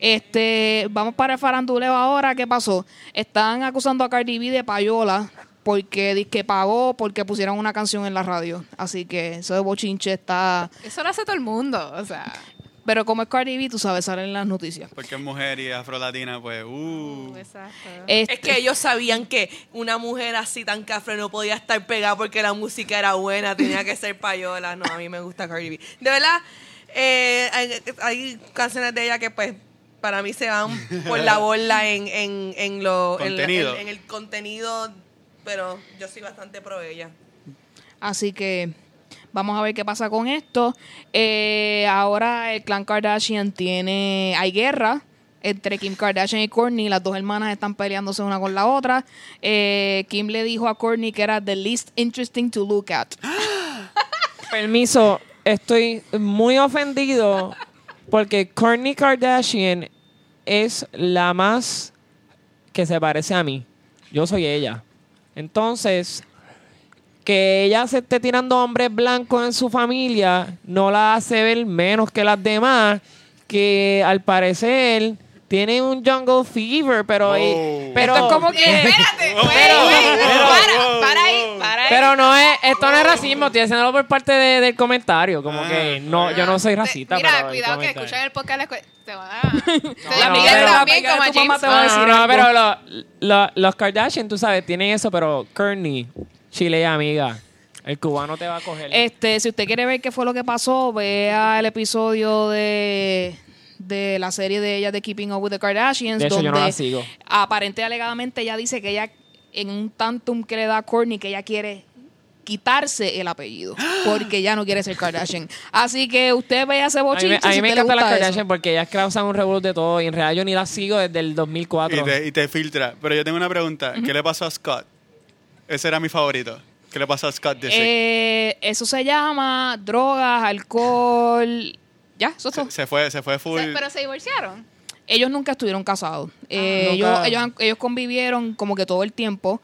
Este, vamos para el faranduleo ahora. ¿Qué pasó? Están acusando a Cardi B de payola porque dice que pagó porque pusieron una canción en la radio. Así que eso de bochinche está Eso lo hace todo el mundo, o sea. Pero como es Cardi B, tú sabes, salen las noticias. Porque es mujer y afrolatina, pues, uh. Exacto. Este, Es que ellos sabían que una mujer así tan cafre no podía estar pegada porque la música era buena, tenía que ser payola. No, a mí me gusta Cardi B. De verdad, eh, hay, hay canciones de ella que pues para mí se van por la bola en, en, en lo Contenido. en- en el contenido, pero yo soy bastante pro ella. Así que vamos a ver qué pasa con esto. Eh, ahora el clan Kardashian tiene. Hay guerra entre Kim Kardashian y Kourtney. Las dos hermanas están peleándose una con la otra. Eh, Kim le dijo a Kourtney que era the least interesting to look at. Permiso, estoy muy ofendido porque Kourtney Kardashian es la más que se parece a mí. Yo soy ella. Entonces, que ella se esté tirando hombres blancos en su familia no la hace ver menos que las demás, que al parecer tienen un jungle fever, pero... Pero Esto es como que. Espérate, güey, wow, para, para ahí, para ahí. Pero no es, esto no es racismo, estoy haciéndolo por parte de- del comentario. Como Ah. que no, yo no soy Te- racista. Mira, pero el cuidado que escuchan el podcast. Te. Te pero- pero te va a decir No, no, pero lo- lo- los Kardashian, tú sabes, tienen eso, pero Kearney, Chile y amiga, el cubano te va a coger. Este, si usted quiere ver qué fue lo que pasó, vea el episodio de, de la serie de ella de Keeping Up with the Kardashians. De hecho, yo donde no la sigo. Aparente y alegadamente ella dice que ella, en un tantum que le da a Kourtney, que ella quiere quitarse el apellido porque ya no quiere ser Kardashian. Así que usted vea ese a mí bochinche me, a mí si me encanta las Kardashian eso. porque ellas causan un revuelo de todo y en realidad yo ni las sigo desde el 2004. Y te, y te filtra. Pero yo tengo una pregunta. ¿Qué le pasó a Scott? Ese era mi favorito. ¿Qué le pasó a Scott Disick? Eh, eso se llama drogas, alcohol. Ya, eso es todo. se, se fue, se fue full. Se- Pero se divorciaron. ellos nunca estuvieron casados. Eh, nunca. ellos, ellos, ellos convivieron como que todo el tiempo.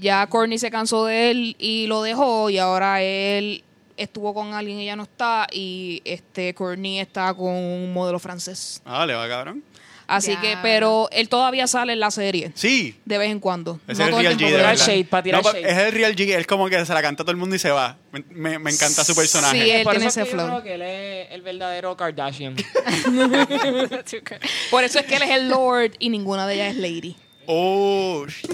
Ya Courtney se cansó de él y lo dejó y ahora él estuvo con alguien y ya no está y este Courtney está con un modelo francés. Ah, le va cabrón. Así Ya. que, pero él todavía sale en la serie Sí. de vez en cuando. No es todo el el Real G. tiempo, de Tirar verdad. shade, pa' tirar No, shade. Es el Real G. Él como que se la canta a todo el mundo y se va. Me, me- me encanta su personaje. Sí, él Por tiene eso ese es que yo flow. creo que él es el verdadero Kardashian. Por eso es que él es el Lord y ninguna de ellas es Lady. Oh, shit.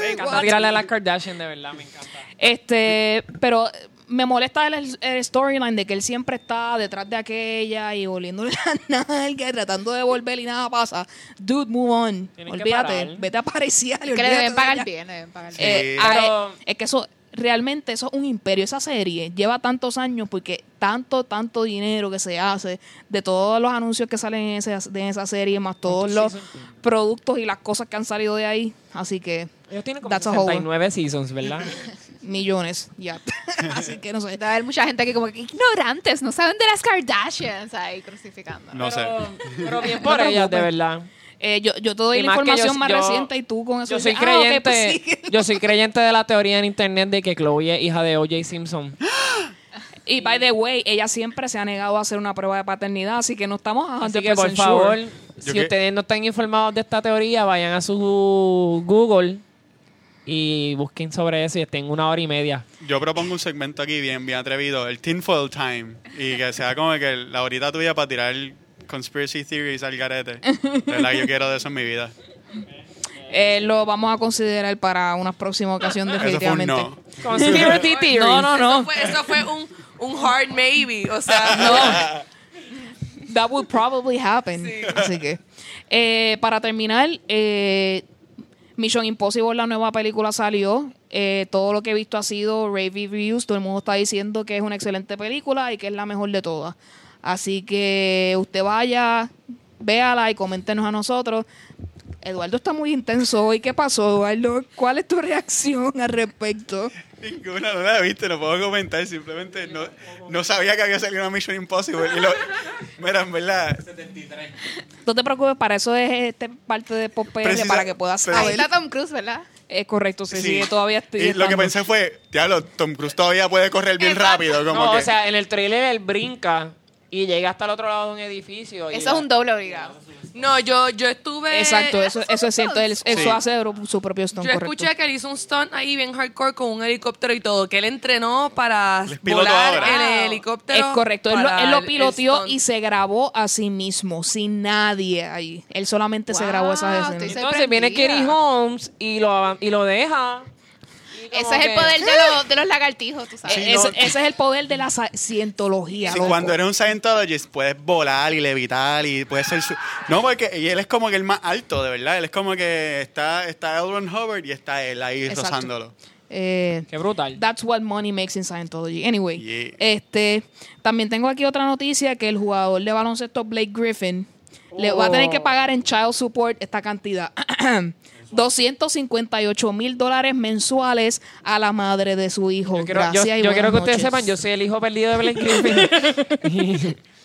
me encanta tirarle a las Kardashian, de verdad, me encanta. Este, pero me molesta el, el storyline de que él siempre está detrás de aquella y oliéndole la nalga y tratando de volver y nada pasa. Dude, move on. Olvídate, vete a aparecer. Que le deben pagar bien, le deben pagar bien. Eh, Sí. Pero- eh, es que eso, realmente eso es un imperio. Esa serie lleva tantos años porque tanto, tanto dinero que se hace de todos los anuncios que salen en, ese- de esa serie, más todos los productos y las cosas que han salido de ahí. Así que, Ellos tienen como That's a whole- 69 seasons, ¿verdad? millones, ya. Así que no sé. Debe haber mucha gente que como que ignorantes, no saben de las Kardashians ahí crucificando. No sé. Pero bien por ellas, de verdad. Eh, yo, yo te doy Y la información yo- más yo- reciente y tú con eso Yo soy dices, "Ah, creyente, pues sigue". yo soy creyente de la teoría en internet de que Chloe es hija de O.J. Simpson. Y by the way, ella siempre se ha negado a hacer una prueba de paternidad, así que no estamos a 100% Así que por favor, si que- ustedes no están informados de esta teoría, vayan a su Google y busquen sobre eso y estén una hora y media. Yo propongo un segmento aquí bien, bien atrevido, el tinfoil time, y que sea como que la horita tuya para tirar conspiracy theories al garete. De verdad, yo quiero de eso en mi vida. Eh, lo vamos a considerar para una próxima ocasión Eso fue un definitivamente. no. Conspiracy theories. No, no, no. Eso fue, eso fue un, un hard maybe. O sea, That would probably happen. Así que, eh, para terminar, eh, Mission Impossible, la nueva película salió. Eh, todo lo que he visto ha sido rave reviews. Todo el mundo está diciendo que es una excelente película y que es la mejor de todas. Así que usted vaya, véala y coméntenos a nosotros. Eduardo está muy intenso hoy. ¿Qué pasó, Eduardo? ¿Cuál es tu reacción al respecto? Ninguna, no la viste, no puedo comentar, simplemente no, no sabía que había salido una Mission Impossible. Y lo, mira, en verdad, No te preocupes, para eso es este parte de Pop PR, Precisa- para que puedas pero- Ahí saber. está Tom Cruise, ¿verdad? Es correcto, sí, sí. sí, todavía estoy. Y lo que pensé fue, diablo, Tom Cruise todavía puede correr bien Exacto. rápido. Como No, que, o sea, en el trailer él brinca y llega hasta el otro lado de un edificio. y Eso es un doble obligado. No, yo, yo estuve... Exacto, eso, eso es cierto. él- eso hace su propio stunt, Yo correcto. escuché que él hizo un stunt ahí bien hardcore con un helicóptero y todo, que él entrenó para volar ahora. el helicóptero. Es correcto, él lo, él lo piloteó y se grabó a sí mismo, sin nadie ahí. Él solamente se grabó esas escenas. Entonces viene. Kerry Holmes y lo, y lo deja. Ese es el poder de los, de los lagartijos, tú sabes. Sí, ese, no. ese es el poder de la cientología. Sí, cuando eres un Scientologist puedes volar y levitar y puedes ser... su- No, porque y él es como que el más alto, de verdad. Él es como que está, está L. Ron Hubbard y está él ahí Exacto. rozándolo. Eh, Qué brutal. That's what money makes in Scientology. Anyway, Yeah. este, también tengo aquí otra noticia que el jugador de baloncesto Blake Griffin le va a tener que Oh. pagar en child support esta cantidad. 258 mil dólares mensuales a la madre de su hijo. Yo quiero, yo- Gracias y yo quiero que ustedes sepan, yo soy el hijo perdido de Blake Griffin.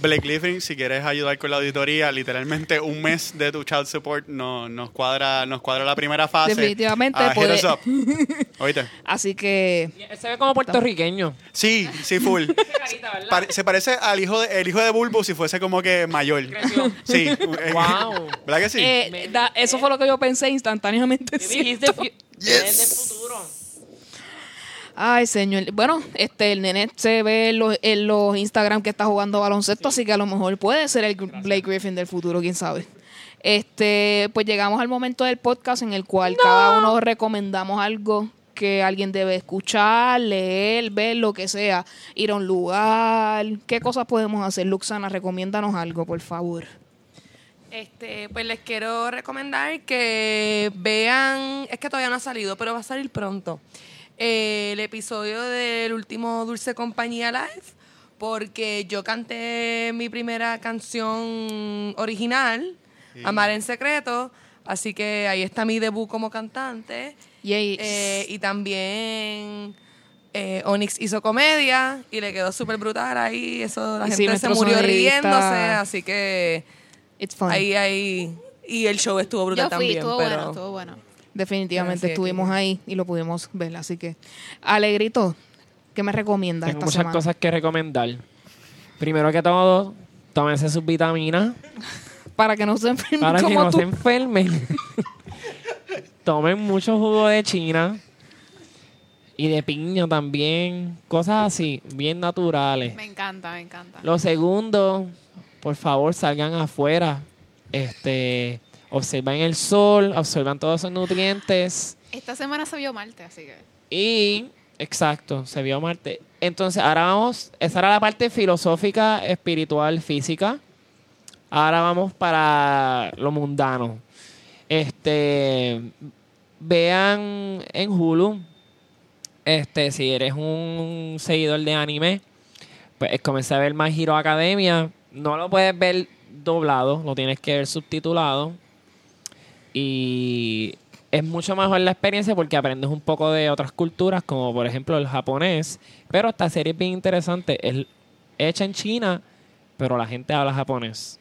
Blake Griffin, si quieres ayudar con la auditoría, literalmente un mes de tu child support no, nos cuadra nos cuadra la primera fase. Definitivamente Ah, hit puede- us up. ¿Oíste? Así que se ve como puertorriqueño. Sí, sí, full. Se parece al hijo de, el hijo de Bulbo si fuese como que mayor. Creció. Sí. Wow. ¿Verdad que sí? eh, da- eso fue lo que yo pensé instantáneamente. He's the ¿cierto? fu- Él es del futuro. Ay, señor. Bueno, este, el nene se ve en los, en los Instagram que está jugando baloncesto, así que a lo mejor puede ser el Blake Griffin del futuro, quién sabe. Este, pues llegamos al momento del podcast en el cual cada uno recomendamos algo que alguien debe escuchar, leer, ver, lo que sea, ir a un lugar. ¿Qué cosas podemos hacer? Luxana, recomiéndanos algo, por favor. Este, pues les quiero recomendar que vean, es que todavía no ha salido, pero va a salir pronto, eh, el episodio del último Dulce Compañía Live, porque yo canté mi primera canción original, Amar en Secreto, así que ahí está mi debut como cantante. Yay. Eh, y también eh, Onyx hizo comedia y le quedó súper brutal ahí. Eso la Y sí, gente se murió riéndose, así que It's fun. ahí, ahí. Y el show estuvo brutal Yo fui, también. estuvo pero bueno, estuvo bueno. Definitivamente estuvimos ahí y lo pudimos ver, así que Alegrito, ¿qué me recomiendas Tengo esta muchas semana? cosas que recomendar. Primero que todo, tómense sus vitaminas Para que no se enfermen para que no tú. se enfermen. Tomen mucho jugo de china y de piña también. Cosas así, bien naturales. Me encanta, me encanta. Lo segundo, por favor, salgan afuera. Este, observen el sol, observan todos esos nutrientes. Esta semana se vio Marte, así que. Y, exacto, se vio Marte. Entonces, ahora vamos, esa era la parte filosófica, espiritual, física. Ahora vamos para lo mundano. Este, vean en Hulu, este, si eres un seguidor de anime, pues comencé a ver My Hero Academia. No lo puedes ver doblado, lo tienes que ver subtitulado. Y es mucho mejor la experiencia porque aprendes un poco de otras culturas, como por ejemplo el japonés. Pero esta serie es bien interesante. Es hecha en China, pero la gente habla japonés.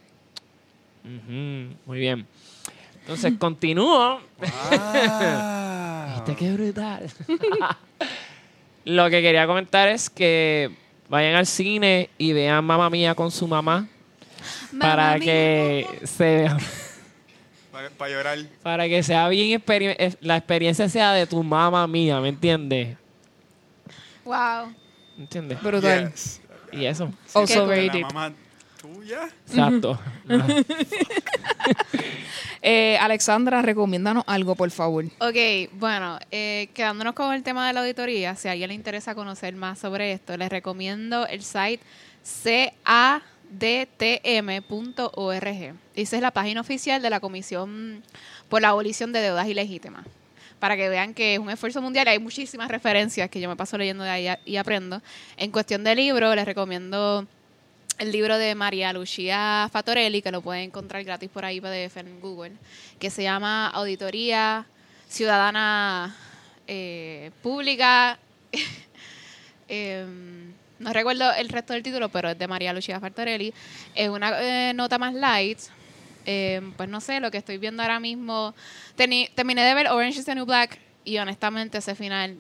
Muy bien. Entonces continúo. Ah. ¿Viste qué brutal? Lo que quería comentar es que vayan al cine y vean Mamá Mía con su mamá para que se vea Para, para llorar. para que sea bien experi- la experiencia sea de tu mamá mía, ¿me entiendes? Wow. ¿Me entiendes? Brutal. Yes. Y eso. Also De very la deep. mamá tuya. Exacto. Eh, Alexandra, recomiéndanos algo, por favor. Ok, bueno, eh, quedándonos con el tema de la auditoría, si a alguien le interesa conocer más sobre esto, les recomiendo el site cadtm.org. Esa es la página oficial de la Comisión por la Abolición de Deudas Ilegítimas. Para que vean que es un esfuerzo mundial, hay muchísimas referencias que yo me paso leyendo de ahí y aprendo. En cuestión de libro, les recomiendo el libro de María Lucía Fatorelli, que lo pueden encontrar gratis por ahí PDF en Google, que se llama Auditoría Ciudadana eh, Pública. Em, no recuerdo el resto del título, pero es de María Lucía Fatorelli. Es una eh, nota más light. Em, pues no sé, lo que estoy viendo ahora mismo. Teni- terminé de ver Orange is the New Black y honestamente ese final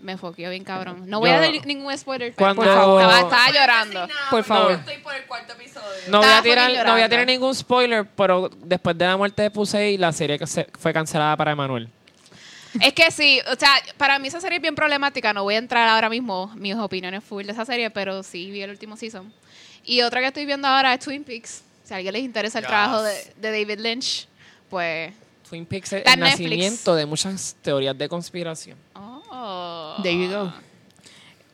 me foqueó bien cabrón. No voy a dar ningún spoiler. Cuando- Por favor. Estaba, estaba llorando. Por favor. Yo estoy por el cuarto episodio. No voy, a tirar, no voy a tirar ningún spoiler, pero después de la muerte de Pusey, la serie que se- fue cancelada para Emanuel. Es que sí, o sea, para mí esa serie es bien problemática. No voy a entrar ahora mismo mis opiniones full de esa serie, pero sí vi el último season. Y otra que estoy viendo ahora es Twin Peaks. Si a alguien les interesa el Yes. trabajo de, de David Lynch, pues. Twin Peaks es Está el en Netflix. nacimiento de muchas teorías de conspiración. Oh. There you go.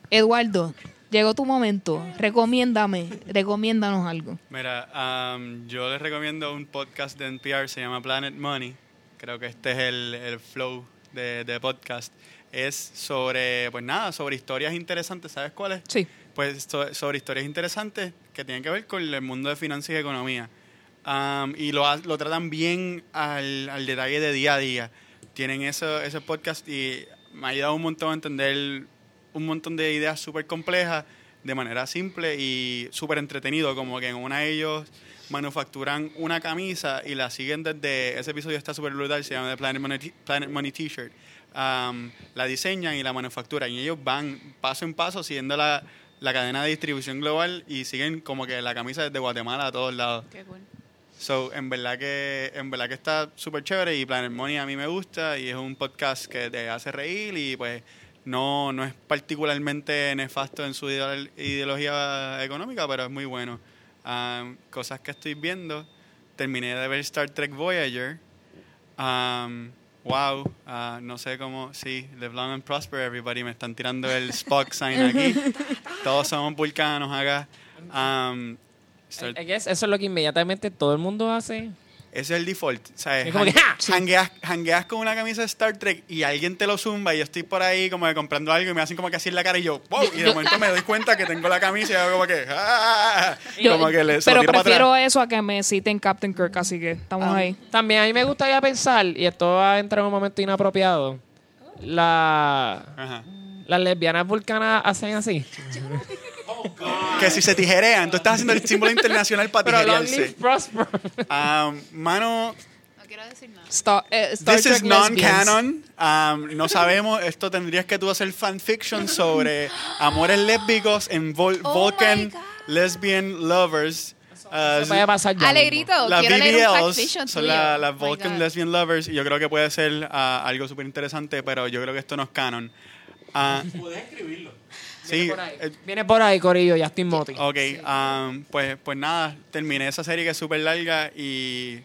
Eduardo, llegó tu momento. Recomiéndame, recomiéndanos algo. Mira, um, yo les recomiendo un podcast de NPR, se llama Planet Money. Creo que este es el, el flow de, de podcast. Es sobre, pues nada, sobre historias interesantes. ¿Sabes cuáles? Sí. Pues so- sobre historias interesantes que tienen que ver con el mundo de finanzas y economía. Um, y lo, lo tratan bien al, al detalle de día a día. Tienen eso, ese podcast y me ha ayudado un montón a entender un montón de ideas súper complejas de manera simple y súper entretenido. Como que en una de ellos manufacturan una camisa y la siguen desde... Ese episodio está súper brutal, se llama The Planet Money, Planet Money T-shirt. Um, la diseñan y la manufacturan y ellos van paso en paso siguiendo la, la cadena de distribución global y siguen como que la camisa desde Guatemala a todos lados. Qué cool. So, en verdad que en verdad que está súper chévere y Planet Money a mí me gusta y es un podcast que te hace reír y pues no, no es particularmente nefasto en su ideol- ideología económica, pero es muy bueno. Um, cosas que estoy viendo. Terminé de ver Star Trek Voyager. Um, wow, ah, no sé cómo, sí, live long and prosper everybody, me están tirando el Spock sign aquí. Todos somos vulcanos acá. Um, Star- I guess eso es lo que inmediatamente todo el mundo hace. Ese es el default. ¿sabes? Es como que, ¡ja! jangueas, jangueas con una camisa de Star Trek y alguien te lo zumba y yo estoy por ahí como que comprando algo y me hacen como que así en la cara y yo, wow, y de momento me doy cuenta que tengo la camisa y hago como que, ¡ah! Como que le pero para prefiero eso a que me citen Captain Kirk, así que estamos Ah. ahí. También a mí me gustaría pensar, y esto va a entrar en un momento inapropiado, la, Ajá. las lesbianas vulcanas hacen así. Que si se tijerean, tú estás haciendo el símbolo internacional para Pero long live tijerearse. prosper. Ah, mano, No quiero decir nada. Star, eh, Star This Trek is lesbians. non-canon. Um, no sabemos. Esto tendrías que tú hacer fanfiction sobre amores lésbicos en Vol- Oh Vulcan God. Lesbian Lovers. Uh, Eso puede pasar ya. Alegrito, las quiero leer un BBLs fact son tuyo. la- las Oh my Vulcan God. Lesbian Lovers y yo creo que puede ser ah, algo súper interesante, pero yo creo que esto no es canon. Ah, Puedes escribirlo. Sí, Viene por ahí, eh, Viene por ahí, Corillo, Justin Moti. ok, um, pues, pues nada, terminé esa serie que es súper larga y...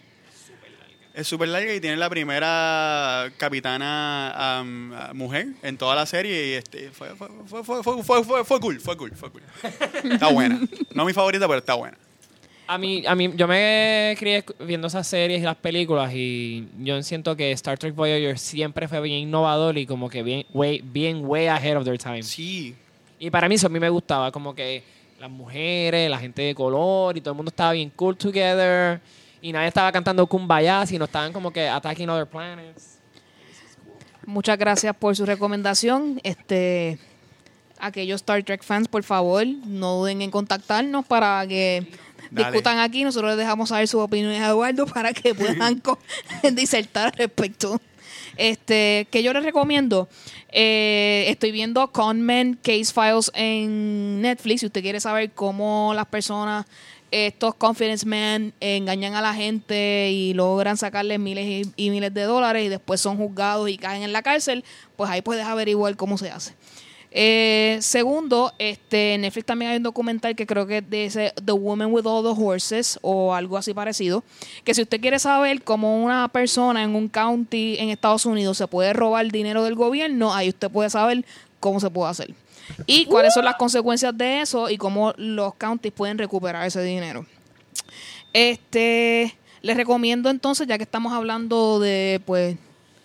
Es súper larga y tiene la primera capitana um, mujer en toda la serie y este, fue, fue, fue, fue, fue, fue, fue- fue cool, fue cool, fue cool. Está buena. No mi favorita, pero está buena. A mí, a mí, yo me crié viendo esas series y las películas y yo siento que Star Trek Voyager siempre fue bien innovador y como que bien way, bien way ahead of their time. Sí, Y para mí eso a mí me gustaba, como que las mujeres, la gente de color y todo el mundo estaba bien cool together y nadie estaba cantando Kumbaya, sino estaban como que attacking other planets. Muchas gracias por su recomendación. Este, aquellos Star Trek fans, por favor, no duden en contactarnos para que Dale. discutan aquí. Nosotros les dejamos saber sus opiniones a Eduardo para que puedan disertar al respecto. Este, que yo les recomiendo. Eh, estoy viendo Conman Case Files en Netflix. Si usted quiere saber cómo las personas, estos confidence men, engañan a la gente y logran sacarle miles y, y miles de dólares y después son juzgados y caen en la cárcel, pues ahí puedes averiguar cómo se hace. Eh, segundo, este, Netflix también hay un documental que creo que ese The Woman with All the Horses o algo así parecido. Que si usted quiere saber cómo una persona en un county en Estados Unidos se puede robar dinero del gobierno, ahí usted puede saber cómo se puede hacer. Y cuáles son las consecuencias de eso y cómo los counties pueden recuperar ese dinero. Este, les recomiendo entonces, ya que estamos hablando de, pues,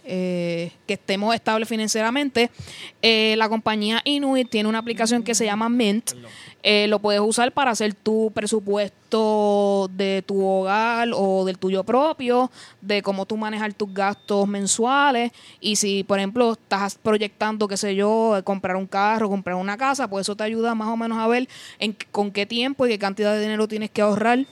eh, que estemos estables financieramente, eh, la compañía Inuit tiene una aplicación que se llama Mint. Eh, lo puedes usar para hacer tu presupuesto de tu hogar o del tuyo propio, de cómo tú manejar tus gastos mensuales. Y si, por ejemplo, estás proyectando, qué sé yo, comprar un carro, comprar una casa, pues eso te ayuda más o menos a ver en, con qué tiempo y qué cantidad de dinero tienes que ahorrar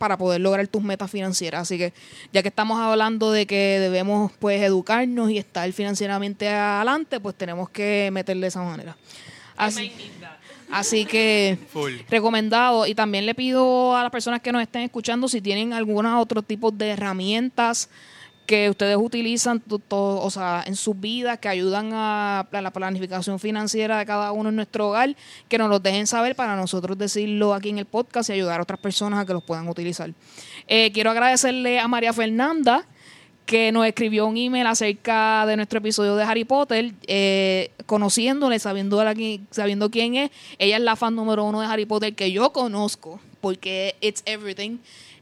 para poder lograr tus metas financieras. Así que ya que estamos hablando de que debemos pues educarnos y estar financieramente adelante, pues tenemos que meterle de esa manera. Así, así que Full. recomendado y también le pido a las personas que nos estén escuchando si tienen algunos otros tipos de herramientas que ustedes utilizan o sea, en sus vidas que ayudan a, la planificación financiera de cada uno en nuestro hogar, que nos los dejen saber para nosotros decirlo aquí en el podcast y ayudar a otras personas a que los puedan utilizar. Eh, quiero agradecerle a María Fernanda que nos escribió un email acerca de nuestro episodio de Harry Potter, eh, conociéndole, sabiendo, la sabiendo quién es. Ella es la fan número uno de Harry Potter que yo conozco, porque it's everything.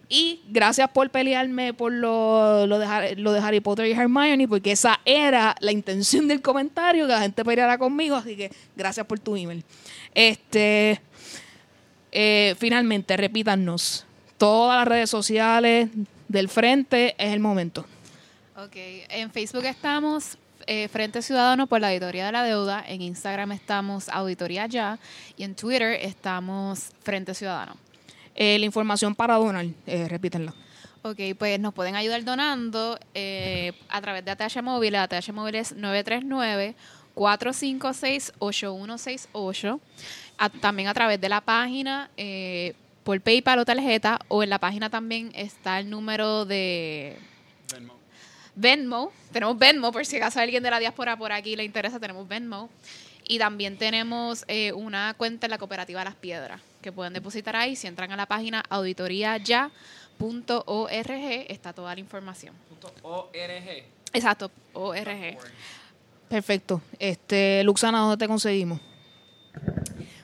Y gracias por pelearme por lo, lo de, Harry Potter y Hermione, porque esa era la intención del comentario, que la gente peleara conmigo, así que gracias por tu email. Este, eh, finalmente, repítanos, todas las redes sociales del frente es el momento. Ok, en Facebook estamos eh, Frente Ciudadano por la Auditoría de la Deuda, en Instagram estamos Auditoría Ya y en Twitter estamos Frente Ciudadano. Eh, la información para donar, eh, repítenla. Ok, pues nos pueden ayudar donando eh, a través de ATH Móvil. ATH Móvil es 939-456-8168. A- también a través de la página eh, por PayPal o tarjeta o en la página también está el número de Venmo. Tenemos Venmo, por si acaso alguien de la diáspora por aquí le interesa, tenemos Venmo. Y también tenemos eh, una cuenta en la cooperativa Las Piedras, que pueden depositar ahí. Si entran a la página auditoriaya.org, está toda la información. ORG. Exacto, ORG. Perfecto. Este, Luxana, ¿dónde te conseguimos?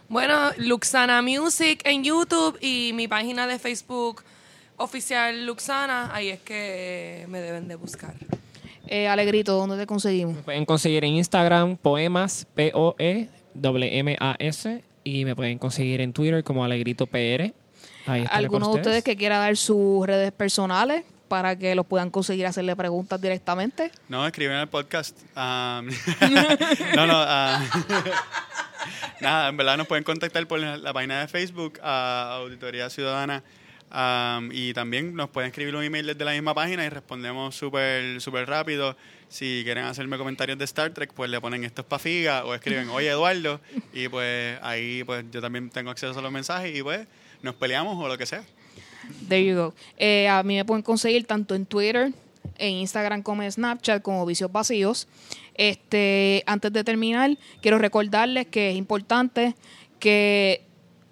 Bueno, Luxana Music en YouTube y mi página de Facebook oficial Luxana, ahí es que me deben de buscar. Eh, Alegrito, ¿dónde te conseguimos? Me pueden conseguir en Instagram poemas, P-O-E-M-A-S. Y me pueden conseguir en Twitter como Alegrito PR. ¿Alguno de ustedes que quiera dar sus redes personales para que los puedan conseguir hacerle preguntas directamente? No, escriben el podcast. Um, no, no. ah, nada, en verdad nos pueden contactar por la, la página de Facebook, a Auditoría Ciudadana. um, y también nos pueden escribir un email desde la misma página y respondemos súper súper rápido. Si quieren hacerme comentarios de Star Trek, pues le ponen esto es pa' figa o escriben, oye Eduardo. Y pues ahí pues yo también tengo acceso a los mensajes y pues nos peleamos o lo que sea. There you go. Eh, a mí me pueden conseguir tanto en Twitter, en Instagram como en Snapchat como Vicios Vacíos. Este, antes de terminar, quiero recordarles que es importante que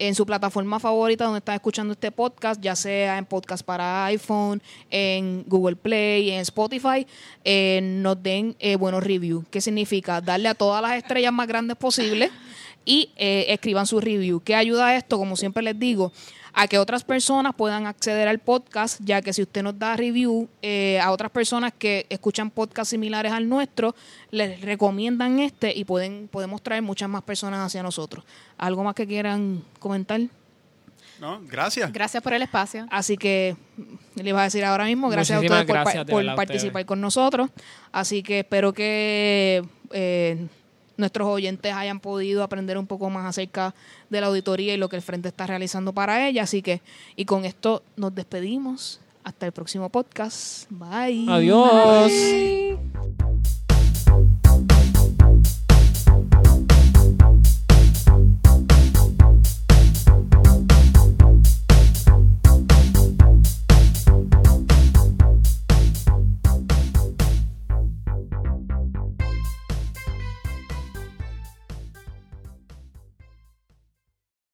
en su plataforma favorita donde están escuchando este podcast, ya sea en podcast para iPhone, en Google Play, en Spotify, eh, nos den eh, buenos reviews. ¿Qué significa? Darle a todas las estrellas más grandes posibles y eh, escriban su review. ¿Qué ayuda a esto? Como siempre les digo, a que otras personas puedan acceder al podcast, ya que si usted nos da review eh, a otras personas que escuchan podcasts similares al nuestro, les recomiendan este y pueden podemos traer muchas más personas hacia nosotros. ¿Algo más que quieran comentar? ¿No? Gracias. Gracias por el espacio. Así que mm, le iba a decir ahora mismo, gracias Muchísimas a ustedes por, gracias, por participar con nosotros. Así que espero que eh, nuestros oyentes hayan podido aprender un poco más acerca de la auditoría y lo que el Frente está realizando para ella. Así que, y con esto nos despedimos. Hasta el próximo podcast. Bye. Adiós. Bye.